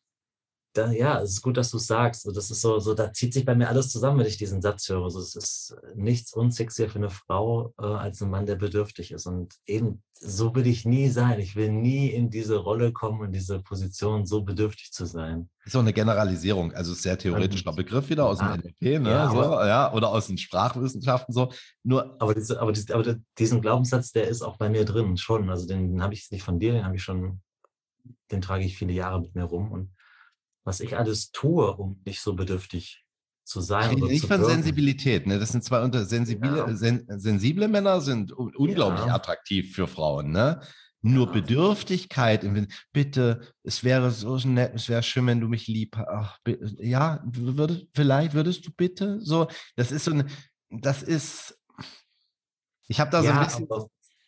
da, ja, es ist gut, dass du es sagst. Das ist so, so, da zieht sich bei mir alles zusammen, wenn ich diesen Satz höre. So, es ist nichts unsexier für eine Frau äh, als ein Mann, der bedürftig ist. Und eben so will ich nie sein. Ich will nie in diese Rolle kommen, in diese Position, so bedürftig zu sein. Das ist auch eine Generalisierung, also sehr theoretischer Begriff wieder aus ja, dem NLP, ne? Ja, so, ja, oder aus den Sprachwissenschaften so. Nur aber, diese, aber, diese, aber diesen Glaubenssatz, der ist auch bei mir drin schon. Also den, den habe ich nicht von dir, den habe ich schon, den trage ich viele Jahre mit mir rum und was ich alles tue, um nicht so bedürftig zu sein. Ich nicht von wirken. Sensibilität, ne? Das sind zwei unter sensibile, ja. sen, sensible Männer sind unglaublich ja. attraktiv für Frauen, ne? Nur ja. Bedürftigkeit, bitte, es wäre so nett, es wäre schön, wenn du mich lieb, ach, ja, würde, vielleicht würdest du bitte, so, das ist so ein, das ist, ich habe da so ein bisschen.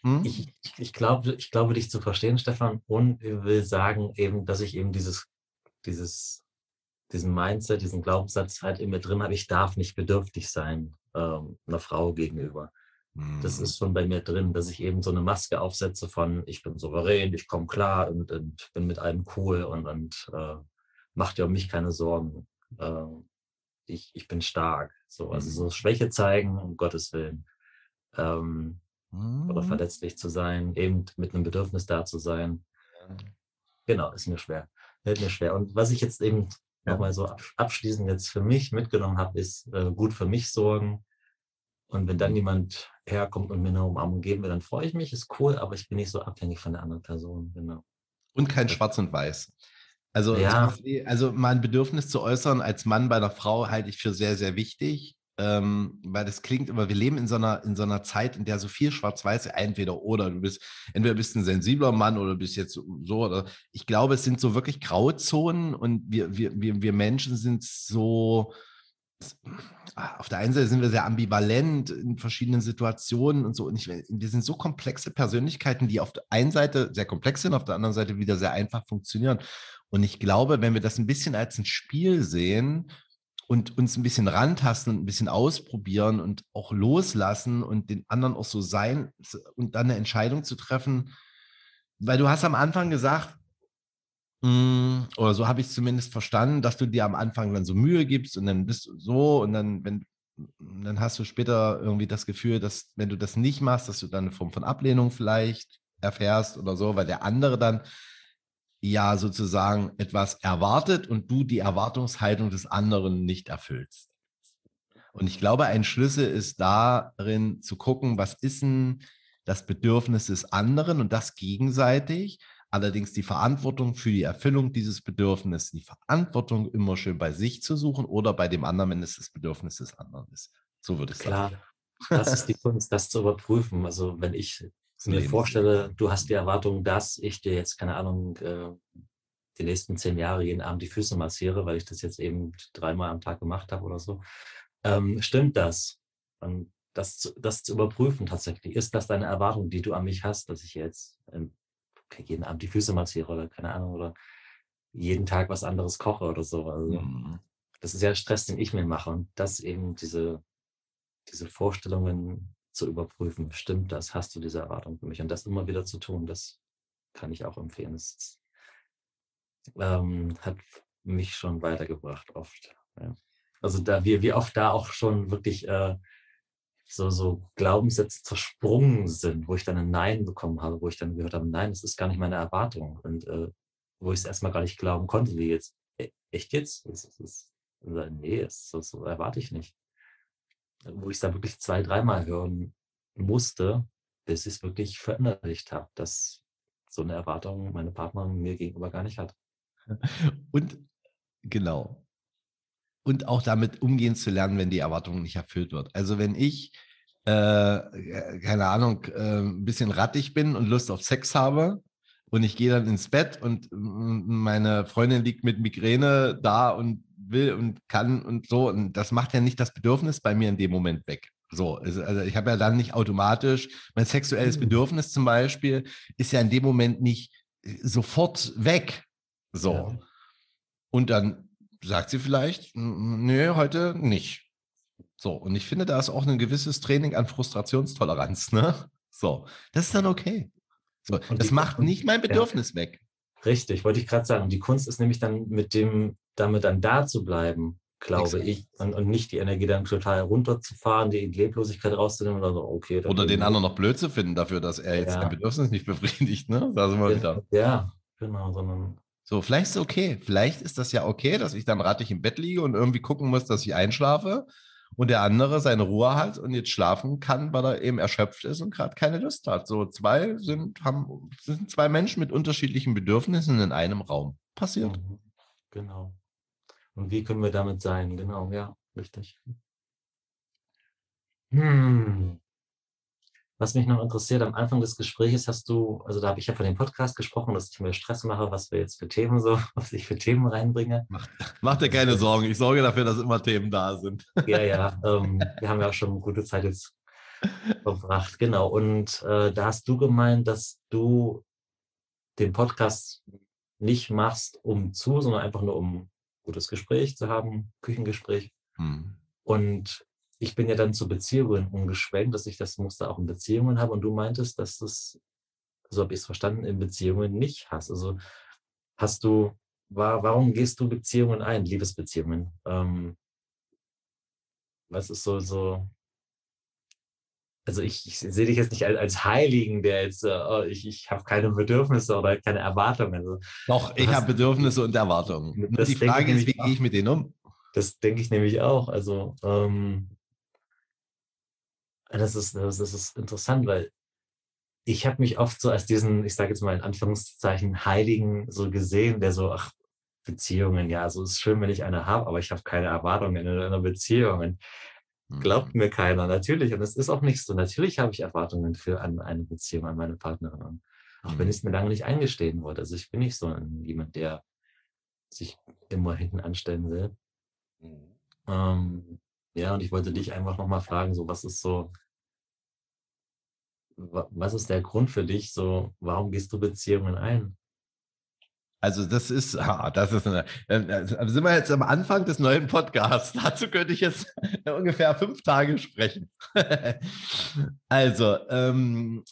Hm? Ich, ich, glaube, ich glaube, dich zu verstehen, Stefan, und will sagen eben, dass ich eben dieses dieses, diesen Mindset, diesen Glaubenssatz halt in mir drin habe, ich darf nicht bedürftig sein ähm, einer Frau gegenüber. Mhm. Das ist schon bei mir drin, dass ich eben so eine Maske aufsetze von, ich bin souverän, ich komme klar und, und, bin mit allem cool und, und äh, mach dir um mich keine Sorgen. Äh, ich, ich bin stark. So, also so mhm. Schwäche zeigen, um Gottes Willen. Ähm, mhm. Oder verletzlich zu sein, eben mit einem Bedürfnis da zu sein. Genau, ist mir schwer fällt mir schwer. Und was ich jetzt eben ja. nochmal so abschließend jetzt für mich mitgenommen habe, ist äh, gut für mich sorgen. Und wenn dann jemand herkommt und mir eine Umarmung geben will, dann freue ich mich, ist cool, aber ich bin nicht so abhängig von der anderen Person. Genau. Und kein Schwarz und Weiß. Also, ja. also mein Bedürfnis zu äußern als Mann bei einer Frau halte ich für sehr, sehr wichtig ähm, weil das klingt immer, wir leben in so einer, in so einer Zeit, in der so viel schwarz-weiß, entweder oder, du bist, entweder bist ein sensibler Mann oder bist jetzt so, oder ich glaube, es sind so wirklich Grauzonen und wir, wir, wir, wir Menschen sind so, auf der einen Seite sind wir sehr ambivalent in verschiedenen Situationen und so. Und ich, wir sind so komplexe Persönlichkeiten, die auf der einen Seite sehr komplex sind, auf der anderen Seite wieder sehr einfach funktionieren. Und ich glaube, wenn wir das ein bisschen als ein Spiel sehen und uns ein bisschen rantasten und ein bisschen ausprobieren und auch loslassen und den anderen auch so sein und dann eine Entscheidung zu treffen. Weil du hast am Anfang gesagt, hm, oder so habe ich es zumindest verstanden, dass du dir am Anfang dann so Mühe gibst und dann bist du so und dann, wenn, dann hast du später irgendwie das Gefühl, dass wenn du das nicht machst, dass du dann eine Form von Ablehnung vielleicht erfährst oder so, weil der andere dann ja sozusagen etwas erwartet und du die Erwartungshaltung des anderen nicht erfüllst. Und ich glaube, ein Schlüssel ist darin zu gucken, was ist denn das Bedürfnis des anderen und das gegenseitig. Allerdings die Verantwortung für die Erfüllung dieses Bedürfnisses, die Verantwortung immer schön bei sich zu suchen oder bei dem anderen, wenn es das Bedürfnis des anderen ist. So würde ich Klar, sagen. das ist die Kunst, das zu überprüfen. Also wenn ich mir vorstelle, du hast die Erwartung, dass ich dir jetzt, keine Ahnung, äh, die nächsten zehn Jahre jeden Abend die Füße massiere, weil ich das jetzt eben dreimal am Tag gemacht habe oder so. Ähm, stimmt das? Und das, das zu überprüfen tatsächlich. Ist das deine Erwartung, die du an mich hast, dass ich jetzt ähm, jeden Abend die Füße massiere oder keine Ahnung oder jeden Tag was anderes koche oder so. Also, mhm. Das ist ja Stress, den ich mir mache. Und das eben diese, diese Vorstellungen zu überprüfen. Stimmt das? Hast du diese Erwartung für mich? Und das immer wieder zu tun, das kann ich auch empfehlen. Das ähm, hat mich schon weitergebracht oft. Ja. Also da wir, wie oft da auch schon wirklich äh, so, so Glaubenssätze zersprungen sind, wo ich dann ein Nein bekommen habe, wo ich dann gehört habe, nein, das ist gar nicht meine Erwartung. Und äh, wo ich es erstmal gar nicht glauben konnte, wie jetzt, e echt jetzt? Das, das, das, nee, das, das, erwarte ich nicht. Wo ich es dann wirklich zwei, dreimal hören musste, bis ich es wirklich verinnerlicht habe, dass so eine Erwartung meine Partnerin mir gegenüber gar nicht hat. *laughs* Und genau. Und auch damit umgehen zu lernen, wenn die Erwartung nicht erfüllt wird. Also wenn ich, äh, keine Ahnung, äh, ein bisschen rattig bin und Lust auf Sex habe und ich gehe dann ins Bett und meine Freundin liegt mit Migräne da und will und kann und so. Und das macht ja nicht das Bedürfnis bei mir in dem Moment weg. So, also ich habe ja dann nicht automatisch, mein sexuelles mhm. Bedürfnis zum Beispiel ist ja in dem Moment nicht äh, sofort weg. So. Ja. Und dann sagt sie vielleicht, nee, heute nicht. So, und ich finde, da ist auch ein gewisses Training an Frustrationstoleranz, *laughs* ne? So, das ist dann okay. So, das macht nicht mein Bedürfnis ja. weg. Richtig, wollte ich gerade sagen. Und die Kunst ist nämlich dann mit dem, damit dann da zu bleiben, glaube Exakt. ich, und, und, nicht die Energie dann total runterzufahren, die Leblosigkeit rauszunehmen oder so, okay. Oder den anderen noch blöd zu finden dafür, dass er jetzt ja. sein Bedürfnis nicht befriedigt, ne? Da sind wir wieder. Ja, genau, sondern so, vielleicht ist es okay. Vielleicht ist das ja okay, dass ich dann rattig im Bett liege und irgendwie gucken muss, dass ich einschlafe und der andere seine Ruhe hat und jetzt schlafen kann, weil er eben erschöpft ist und gerade keine Lust hat. So zwei sind, haben, sind zwei Menschen mit unterschiedlichen Bedürfnissen in einem Raum. Passiert. Mhm. Genau. Und wie können wir damit sein? Genau, ja, richtig. Hm. Was mich noch interessiert, am Anfang des Gesprächs hast du, also da habe ich ja von dem Podcast gesprochen, dass ich mir Stress mache, was wir jetzt für Themen so, *laughs* was ich für Themen reinbringe. Mach, mach dir keine Sorgen, ich sorge dafür, dass immer Themen da sind. Ja, ja, *laughs* ähm, wir haben ja auch schon eine gute Zeit jetzt verbracht, genau. Und äh, da hast du gemeint, dass du den Podcast nicht machst, um zu, sondern einfach nur um gutes Gespräch zu haben, Küchengespräch. Hm. Und ich bin ja dann zu Beziehungen umgeschwenkt, dass ich das Muster auch in Beziehungen habe und du meintest, dass das, so habe ich es verstanden, in Beziehungen nicht hast. Also hast du, war, warum gehst du Beziehungen ein, Liebesbeziehungen? Ähm, was ist so, so, also ich, ich sehe dich jetzt nicht als, als Heiligen, der jetzt, äh, oh, ich, ich habe keine Bedürfnisse oder keine Erwartungen. Also, Doch, ich habe Bedürfnisse und Erwartungen. Die Frage ist, wie gehe ich mit denen um? Das denke ich nämlich auch. Also ähm, das ist, das ist interessant, weil ich habe mich oft so als diesen, ich sage jetzt mal in Anführungszeichen, Heiligen so gesehen, der so, ach, Beziehungen, ja, also es ist schön, wenn ich eine habe, aber ich habe keine Erwartungen in einer Beziehung. Und glaubt mhm. mir keiner, natürlich. Und es ist auch nicht so. Natürlich habe ich Erwartungen für an eine Beziehung, an meine Partnerin. Auch mhm. wenn ich es mir lange nicht eingestehen wollte. Also ich bin nicht so jemand, der sich immer hinten anstellen will. Mhm. Ähm, ja, und ich wollte dich einfach nochmal fragen, so was ist so, was ist der Grund für dich, so, warum gehst du Beziehungen ein? Also das ist, das ist eine, äh, sind wir jetzt am Anfang des neuen Podcasts. *laughs* Dazu könnte ich jetzt *laughs* ungefähr fünf Tage sprechen. *laughs* also, ähm,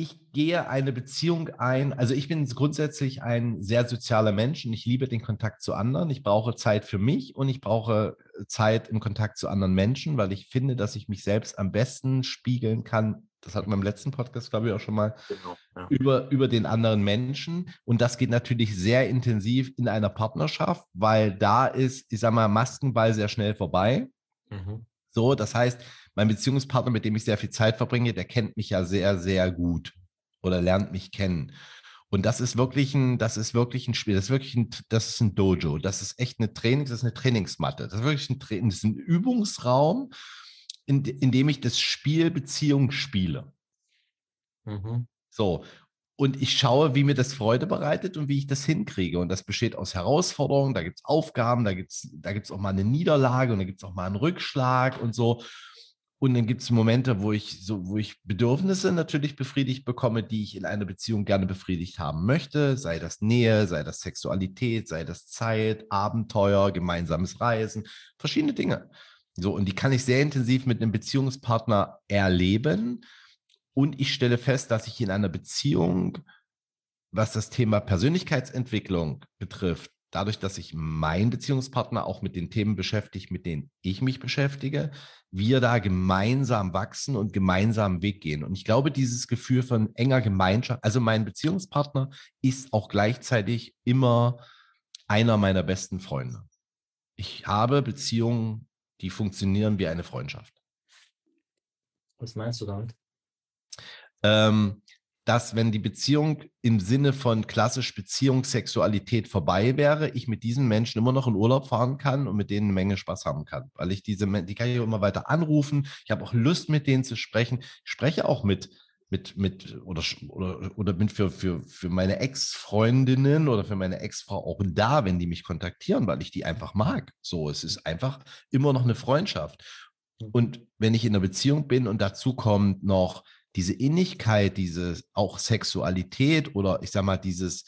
ich gehe eine Beziehung ein. Also ich bin grundsätzlich ein sehr sozialer Mensch und ich liebe den Kontakt zu anderen. Ich brauche Zeit für mich und ich brauche Zeit im Kontakt zu anderen Menschen, weil ich finde, dass ich mich selbst am besten spiegeln kann. Das hatten wir im letzten Podcast, glaube ich, auch schon mal genau, ja. über, über den anderen Menschen. Und das geht natürlich sehr intensiv in einer Partnerschaft, weil da ist, ich sage mal, Maskenball sehr schnell vorbei. Mhm. So, das heißt, mein Beziehungspartner, mit dem ich sehr viel Zeit verbringe, der kennt mich ja sehr, sehr gut oder lernt mich kennen. Und das ist wirklich ein, das ist wirklich ein Spiel, das ist wirklich ein, das ist ein Dojo, das ist echt eine Training, das ist eine Trainingsmatte, das ist wirklich ein, Training, das ist ein Übungsraum, in, in dem ich das Spiel Beziehung spiele. Mhm. So. Und ich schaue, wie mir das Freude bereitet und wie ich das hinkriege. Und das besteht aus Herausforderungen, da gibt es Aufgaben, da gibt es da gibt's auch mal eine Niederlage und da gibt es auch mal einen Rückschlag und so. Und dann gibt es Momente, wo ich so, wo ich Bedürfnisse natürlich befriedigt bekomme, die ich in einer Beziehung gerne befriedigt haben möchte, sei das Nähe, sei das Sexualität, sei das Zeit, Abenteuer, gemeinsames Reisen, verschiedene Dinge. So, und die kann ich sehr intensiv mit einem Beziehungspartner erleben. Und ich stelle fest, dass ich in einer Beziehung, was das Thema Persönlichkeitsentwicklung betrifft, dadurch, dass sich mein Beziehungspartner auch mit den Themen beschäftigt, mit denen ich mich beschäftige, wir da gemeinsam wachsen und gemeinsam Weg gehen. Und ich glaube, dieses Gefühl von enger Gemeinschaft, also mein Beziehungspartner ist auch gleichzeitig immer einer meiner besten Freunde. Ich habe Beziehungen, die funktionieren wie eine Freundschaft. Was meinst du damit? Ähm, dass wenn die Beziehung im Sinne von klassisch Beziehungssexualität vorbei wäre, ich mit diesen Menschen immer noch in Urlaub fahren kann und mit denen eine Menge Spaß haben kann. Weil ich diese, die kann ich auch immer weiter anrufen. Ich habe auch Lust, mit denen zu sprechen. Ich spreche auch mit, mit, mit, oder, oder, oder bin für, für, für meine Ex-Freundinnen oder für meine Ex-Frau auch da, wenn die mich kontaktieren, weil ich die einfach mag. So, es ist einfach immer noch eine Freundschaft. Mhm. Und wenn ich in einer Beziehung bin und dazu kommt noch diese Innigkeit, diese auch Sexualität oder ich sag mal, dieses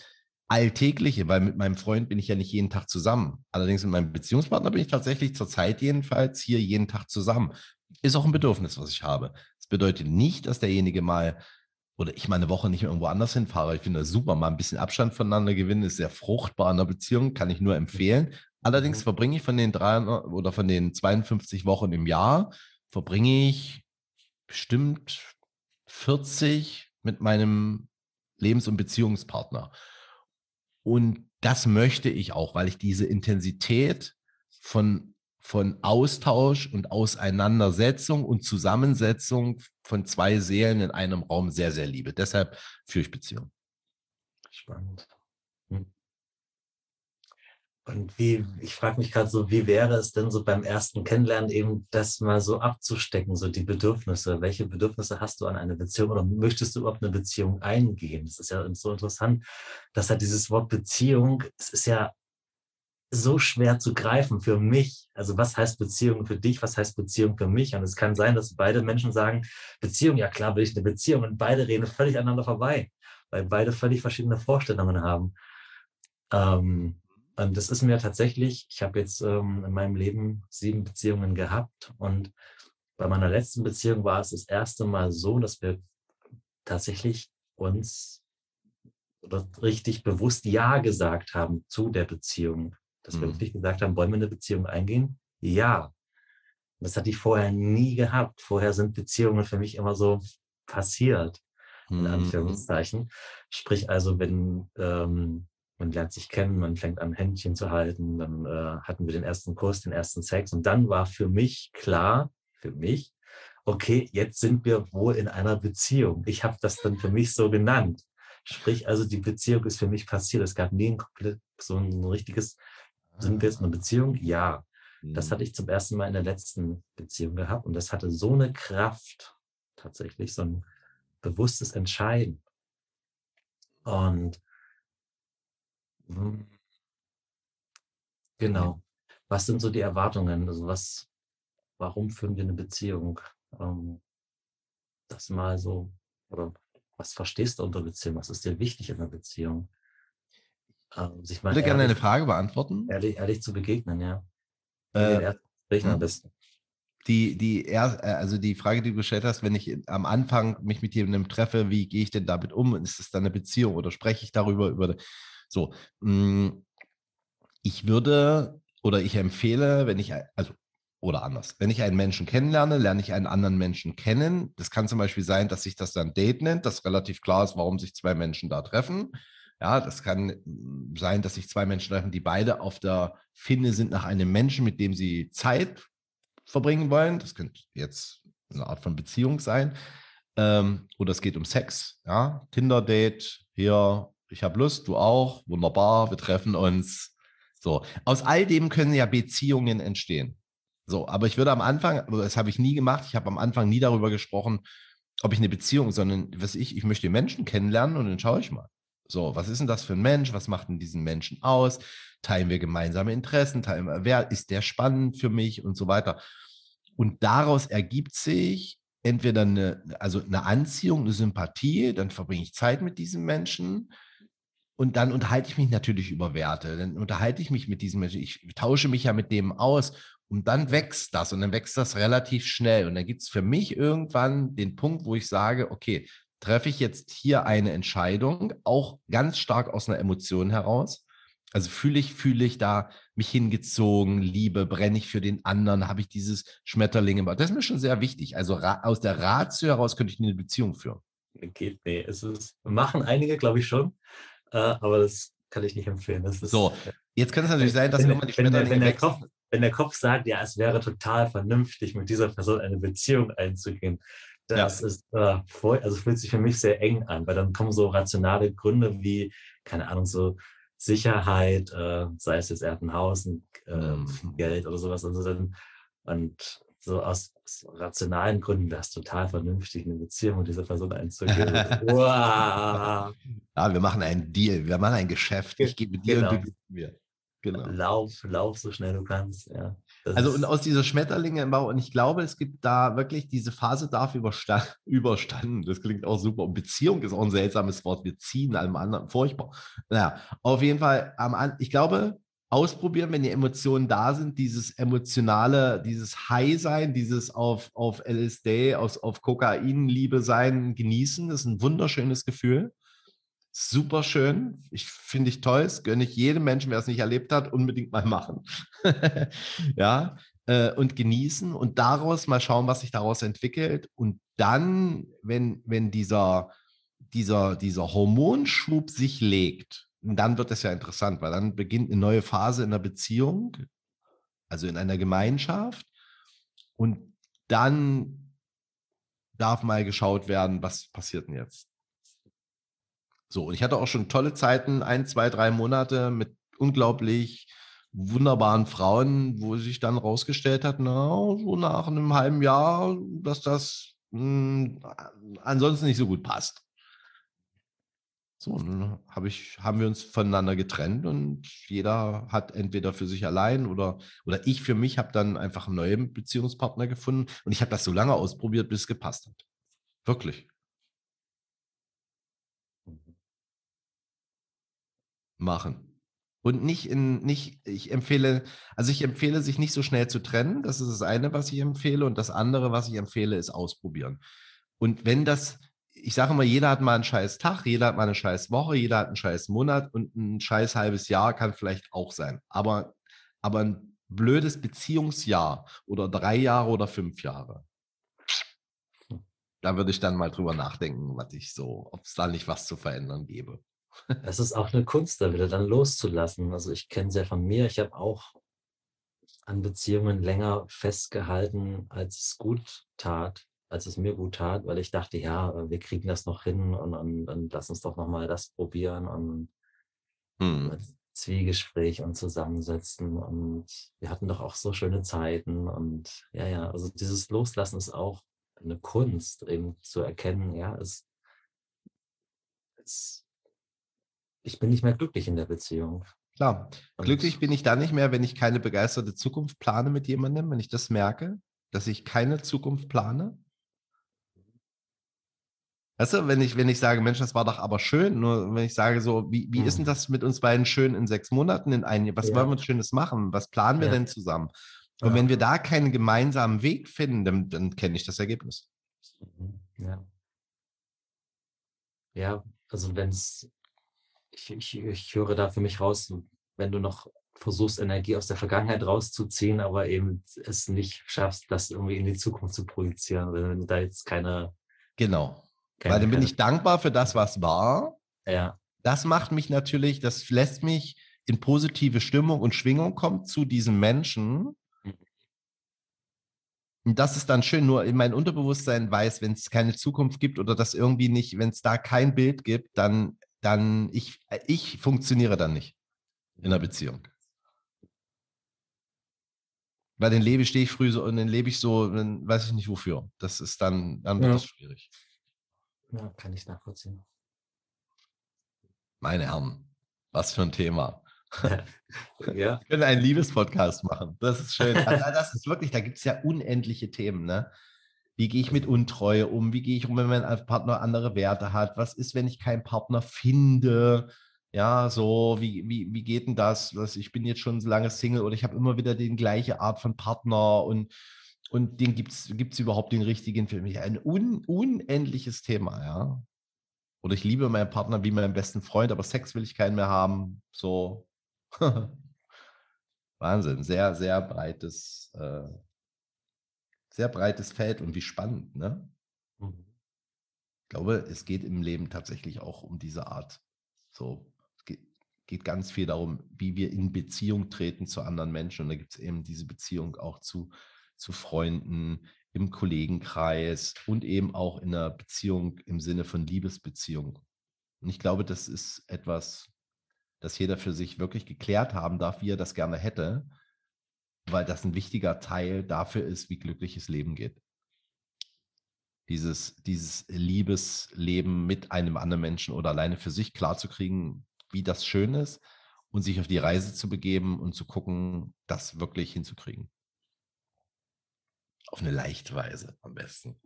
Alltägliche, weil mit meinem Freund bin ich ja nicht jeden Tag zusammen. Allerdings mit meinem Beziehungspartner bin ich tatsächlich zurzeit jedenfalls hier jeden Tag zusammen. Ist auch ein Bedürfnis, was ich habe. Das bedeutet nicht, dass derjenige mal oder ich mal eine Woche nicht mehr irgendwo anders hinfahre. Ich finde das super, mal ein bisschen Abstand voneinander gewinnen, ist sehr fruchtbar in einer Beziehung, kann ich nur empfehlen. Allerdings mhm. verbringe ich von den drei oder von den 52 Wochen im Jahr, verbringe ich bestimmt 40 mit meinem Lebens- und Beziehungspartner. Und das möchte ich auch, weil ich diese Intensität von, von Austausch und Auseinandersetzung und Zusammensetzung von zwei Seelen in einem Raum sehr, sehr liebe. Deshalb führe ich Beziehung. Spannend. Und wie, ich frage mich gerade so, wie wäre es denn so beim ersten Kennenlernen eben das mal so abzustecken, so die Bedürfnisse? Welche Bedürfnisse hast du an eine Beziehung oder möchtest du überhaupt eine Beziehung eingehen? Das ist ja so interessant, dass halt dieses Wort Beziehung, es ist ja so schwer zu greifen für mich. Also was heißt Beziehung für dich? Was heißt Beziehung für mich? Und es kann sein, dass beide Menschen sagen, Beziehung, ja klar will ich eine Beziehung und beide reden völlig aneinander vorbei, weil beide völlig verschiedene Vorstellungen haben. Ähm, das ist mir tatsächlich, ich habe jetzt ähm, in meinem Leben sieben Beziehungen gehabt und bei meiner letzten Beziehung war es das erste Mal so, dass wir tatsächlich uns richtig bewusst Ja gesagt haben zu der Beziehung. Dass mhm. wir wirklich gesagt haben, wollen wir eine Beziehung eingehen? Ja. Das hatte ich vorher nie gehabt. Vorher sind Beziehungen für mich immer so passiert, in mhm. Anführungszeichen. Sprich also, wenn ähm, man lernt sich kennen, man fängt an, Händchen zu halten, dann äh, hatten wir den ersten Kurs, den ersten Sex und dann war für mich klar, für mich, okay, jetzt sind wir wohl in einer Beziehung. Ich habe das dann für mich so genannt. Sprich, also die Beziehung ist für mich passiert. Es gab nie ein komplett so ein richtiges, sind wir jetzt in einer Beziehung? Ja. Das mhm. hatte ich zum ersten Mal in der letzten Beziehung gehabt und das hatte so eine Kraft, tatsächlich, so ein bewusstes Entscheiden. Und Mhm. Genau. Was sind so die Erwartungen? Also was, warum führen wir eine Beziehung? Ähm, das mal so, oder was verstehst du unter Beziehung? Was ist dir wichtig in einer Beziehung? Ähm, sich mal ich würde gerne eine Frage beantworten. Ehrlich, ehrlich zu begegnen, ja. Äh, am besten. Die, die, äh, also die Frage, die du gestellt hast, wenn ich am Anfang mich mit jemandem treffe, wie gehe ich denn damit um? Ist es dann eine Beziehung oder spreche ich darüber, über so, hm, ich würde oder ich empfehle, wenn ich, also oder anders. Wenn ich einen Menschen kennenlerne, lerne ich einen anderen Menschen kennen. Das kann zum Beispiel sein, dass sich das dann Date nennt, dass relativ klar ist, warum sich zwei Menschen da treffen. Ja, das kann hm, sein, dass sich zwei Menschen treffen, die beide auf der Finne sind nach einem Menschen, mit dem sie Zeit verbringen wollen. Das könnte jetzt eine Art von Beziehung sein. Ähm, oder es geht um Sex, ja, Tinder-Date, hier, ich habe Lust, du auch, wunderbar, wir treffen uns. So, aus all dem können ja Beziehungen entstehen. So, aber ich würde am Anfang, das habe ich nie gemacht, ich habe am Anfang nie darüber gesprochen, ob ich eine Beziehung, sondern was ich, ich möchte Menschen kennenlernen und dann schaue ich mal. So, was ist denn das für ein Mensch? Was macht denn diesen Menschen aus? Teilen wir gemeinsame Interessen? Teilen wir, wer ist der spannend für mich und so weiter? Und daraus ergibt sich entweder eine, also eine Anziehung, eine Sympathie, dann verbringe ich Zeit mit diesem Menschen und dann unterhalte ich mich natürlich über Werte. Dann unterhalte ich mich mit diesem Menschen. Ich tausche mich ja mit dem aus und dann wächst das und dann wächst das relativ schnell. Und dann gibt es für mich irgendwann den Punkt, wo ich sage, okay, treffe ich jetzt hier eine Entscheidung, auch ganz stark aus einer Emotion heraus. Also fühle ich, fühle ich da mich hingezogen, Liebe, brenne ich für den anderen, habe ich dieses Schmetterling im Bauch. Das ist mir schon sehr wichtig. Also aus der Ratio heraus könnte ich eine Beziehung führen. Geht, nee, es ist, machen einige, glaube ich schon, äh, aber das kann ich nicht empfehlen. Ist, so, jetzt kann es natürlich sein, dass wenn, irgendwann die Schmetterlinge wenn, wenn, der Kopf, wenn der Kopf sagt, ja, es wäre total vernünftig, mit dieser Person eine Beziehung einzugehen, das ja. ist äh, voll, also fühlt sich für mich sehr eng an, weil dann kommen so rationale Gründe wie, keine Ahnung, so Sicherheit, äh, sei es jetzt er hat ein Haus, ein, äh, mhm. Geld oder sowas. Also dann, und so aus, aus rationalen Gründen wäre es total vernünftig, eine Beziehung mit dieser Person einzugehen. *laughs* wow. Ja, wir machen einen Deal, wir machen ein Geschäft. Ich gebe dir genau. und du gibst mir. Genau. Lauf, lauf so schnell du kannst, ja. also und aus dieser Schmetterlinge im Bau, und ich glaube, es gibt da wirklich, diese Phase darf überstand, *laughs* überstanden. Das klingt auch super. Und Beziehung ist auch ein seltsames Wort. Wir ziehen allem anderen furchtbar. Naja, auf jeden Fall, ich glaube, ausprobieren, wenn die Emotionen da sind, dieses emotionale, dieses High-Sein, dieses auf, auf LSD, auf, auf Kokain-Liebe sein, genießen, das ist ein wunderschönes Gefühl super schön. Ich finde ich toll. Das gönne ich jedem Menschen, wer es nicht erlebt hat, unbedingt mal machen. *laughs* ja, äh, und genießen und daraus mal schauen, was sich daraus entwickelt. Und dann, wenn, wenn dieser, dieser, dieser Hormonschub sich legt, dann wird es ja interessant, weil dann beginnt eine neue Phase in der Beziehung, also in einer Gemeinschaft. Und dann darf mal geschaut werden, was passiert denn jetzt? So, und ich hatte auch schon tolle Zeiten, ein, zwei, drei Monate mit unglaublich wunderbaren Frauen, wo sich dann rausgestellt hat, na, so nach einem halben Jahr, dass das mh, hm, ansonsten nicht so gut passt. So, dann hab ich, haben wir uns voneinander getrennt und jeder hat entweder für sich allein oder, oder ich für mich habe dann einfach einen neuen Beziehungspartner gefunden und ich habe das so lange ausprobiert, bis es gepasst hat. Wirklich. machen. Und nicht in, nicht, ich empfehle, also ich empfehle, sich nicht so schnell zu trennen. Das ist das eine, was ich empfehle. Und das andere, was ich empfehle, ist ausprobieren. Und wenn das, ich sage immer, jeder hat mal einen scheiß Tag, jeder hat mal eine scheiß Woche, jeder hat einen scheiß Monat und ein scheiß halbes Jahr kann vielleicht auch sein. Aber, aber ein blödes Beziehungsjahr oder drei Jahre oder fünf Jahre. Da würde ich dann mal drüber nachdenken, was ich so, ob es da nicht was zu verändern gäbe. Es ist auch eine Kunst, da wieder dann loszulassen. Also ich kenne es ja von mir, ich habe auch an Beziehungen länger festgehalten, als es gut tat, als es mir gut tat, weil ich dachte, ja, wir kriegen das noch hin und, und, und lass uns doch nochmal das probieren und hm. Zwiegespräch und zusammensetzen und wir hatten doch auch so schöne Zeiten und ja, ja, also dieses Loslassen ist auch eine Kunst, eben zu erkennen, ja, es, es ich bin nicht mehr glücklich in der Beziehung. Klar, Und glücklich bin ich da nicht mehr, wenn ich keine begeisterte Zukunft plane mit jemandem, wenn ich das merke, dass ich keine Zukunft plane. Weißt du, wenn ich, wenn ich sage, Mensch, das war doch aber schön, nur wenn ich sage so, wie, wie hm. ist denn das mit uns beiden schön in sechs Monaten, in einem Jahr? Was ja. wollen wir Schönes machen? Was planen wir ja. denn zusammen? Und ja. wenn wir da keinen gemeinsamen Weg finden, dann, dann kenne ich das Ergebnis. Mhm. Ja. Ja, also wenn es ich, ich, ich höre da für mich raus, wenn du noch versuchst, Energie aus der Vergangenheit rauszuziehen, aber eben es nicht schaffst, das irgendwie in die Zukunft zu projizieren, wenn du da jetzt keine. Genau. Keine, Weil dann bin ich dankbar für das, was war. Ja. Das macht mich natürlich, das lässt mich in positive Stimmung und Schwingung kommen zu diesem Menschen. Mhm. Und das ist dann schön, nur in mein Unterbewusstsein weiß, wenn es keine Zukunft gibt oder das irgendwie nicht, wenn es da kein Bild gibt, dann, dann ich, ich funktioniere dann nicht in der Beziehung. Weil den lebe ich, stehe ich früh so und dann lebe ich so, dann weiß ich nicht wofür. Das ist dann, dann wird Ja. das schwierig. Ja, kann ich nachvollziehen. Meine Herren, was für ein Thema. *laughs* ja, Wir können einen Liebespodcast machen. Das ist schön. *laughs* Also das ist wirklich, da gibt es ja unendliche Themen, ne? Wie gehe ich mit Untreue um? Wie gehe ich um, wenn mein Partner andere Werte hat? Was ist, wenn ich keinen Partner finde? Ja, so, wie, wie, wie geht denn das? Ich bin jetzt schon so lange Single oder ich habe immer wieder die gleiche Art von Partner und, und den gibt es überhaupt den richtigen für mich? Ein un, unendliches Thema, ja. Oder ich liebe meinen Partner wie meinen besten Freund, aber Sex will ich keinen mehr haben. So. *laughs* Wahnsinn, sehr, sehr breites, äh, sehr breites Feld und wie spannend, ne? Mhm. Ich glaube, es geht im Leben tatsächlich auch um diese Art. So, es geht, geht ganz viel darum, wie wir in Beziehung treten zu anderen Menschen. Und da gibt es eben diese Beziehung auch zu, zu Freunden, im Kollegenkreis und eben auch in einer Beziehung im Sinne von Liebesbeziehung. Und ich glaube, das ist etwas, das jeder für sich wirklich geklärt haben darf, wie er das gerne hätte, weil das ein wichtiger Teil dafür ist, wie glückliches Leben geht. Dieses, dieses Liebesleben mit einem anderen Menschen oder alleine für sich klarzukriegen, wie das schön ist und sich auf die Reise zu begeben und zu gucken, das wirklich hinzukriegen. Auf eine leichte Weise am besten.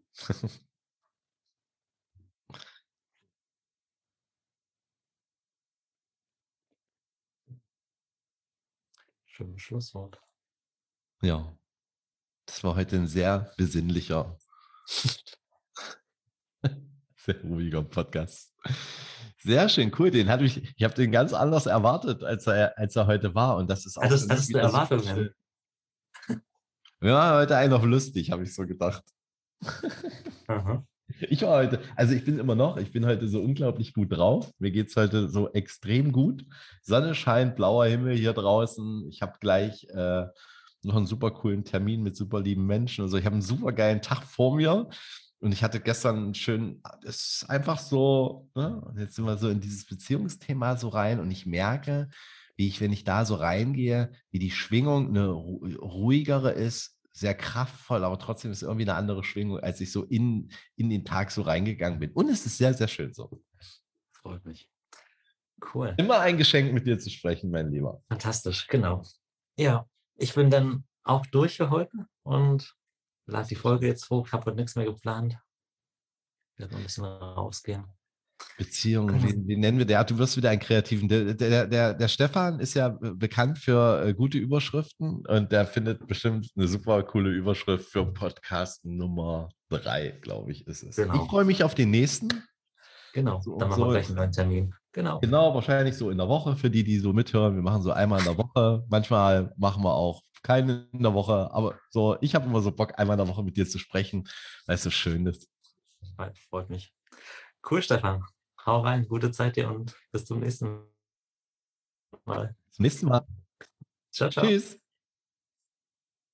Schönes Schlusswort. Ja, das war heute ein sehr besinnlicher, *laughs* sehr ruhiger Podcast. Sehr schön, cool. Den hatte ich, ich habe den ganz anders erwartet, als er, als er heute war. Und das ist auch. Hattest- hattest du Erwartungen? Schön. Ja, heute einen auf lustig, habe ich so gedacht. Aha. Ich war heute, also ich bin immer noch, ich bin heute so unglaublich gut drauf. Mir geht es heute so extrem gut. Sonne scheint, blauer Himmel hier draußen. Ich habe gleich äh, noch einen super coolen Termin mit super lieben Menschen. Also ich habe einen super geilen Tag vor mir. Und ich hatte gestern einen schönen, es ist einfach so, ne? und jetzt sind wir so in dieses Beziehungsthema so rein und ich merke, wie ich, wenn ich da so reingehe, wie die Schwingung eine ru- ruhigere ist, sehr kraftvoll, aber trotzdem ist irgendwie eine andere Schwingung, als ich so in, in den Tag so reingegangen bin. Und es ist sehr, sehr schön so. Freut mich. Cool. Immer ein Geschenk mit dir zu sprechen, mein Lieber. Fantastisch, genau. Ja, ich bin dann auch durch für heute und lade die Folge jetzt hoch. Ich habe heute nichts mehr geplant. Ich werde noch ein bisschen rausgehen. Beziehung, Genau. wie, wie nennen wir der? Du wirst wieder einen kreativen. Der, der, der, der Stefan ist ja äh, bekannt für äh, gute Überschriften und der findet bestimmt eine super coole Überschrift für Podcast Nummer drei, glaube ich, ist es. Genau. Ich freue mich auf den nächsten. Genau, So- dann machen so- wir gleich einen neuen Termin. Genau. Genau, wahrscheinlich so in der Woche für die, die so mithören. Wir machen so einmal in der Woche. Manchmal machen wir auch keine in der Woche, aber so, ich habe immer so Bock, einmal in der Woche mit dir zu sprechen, weil es so schön ist. Freut mich. Cool, Stefan. Hau rein, gute Zeit dir und bis zum nächsten Mal. Bis zum nächsten Mal. Ciao, ciao. Tschüss.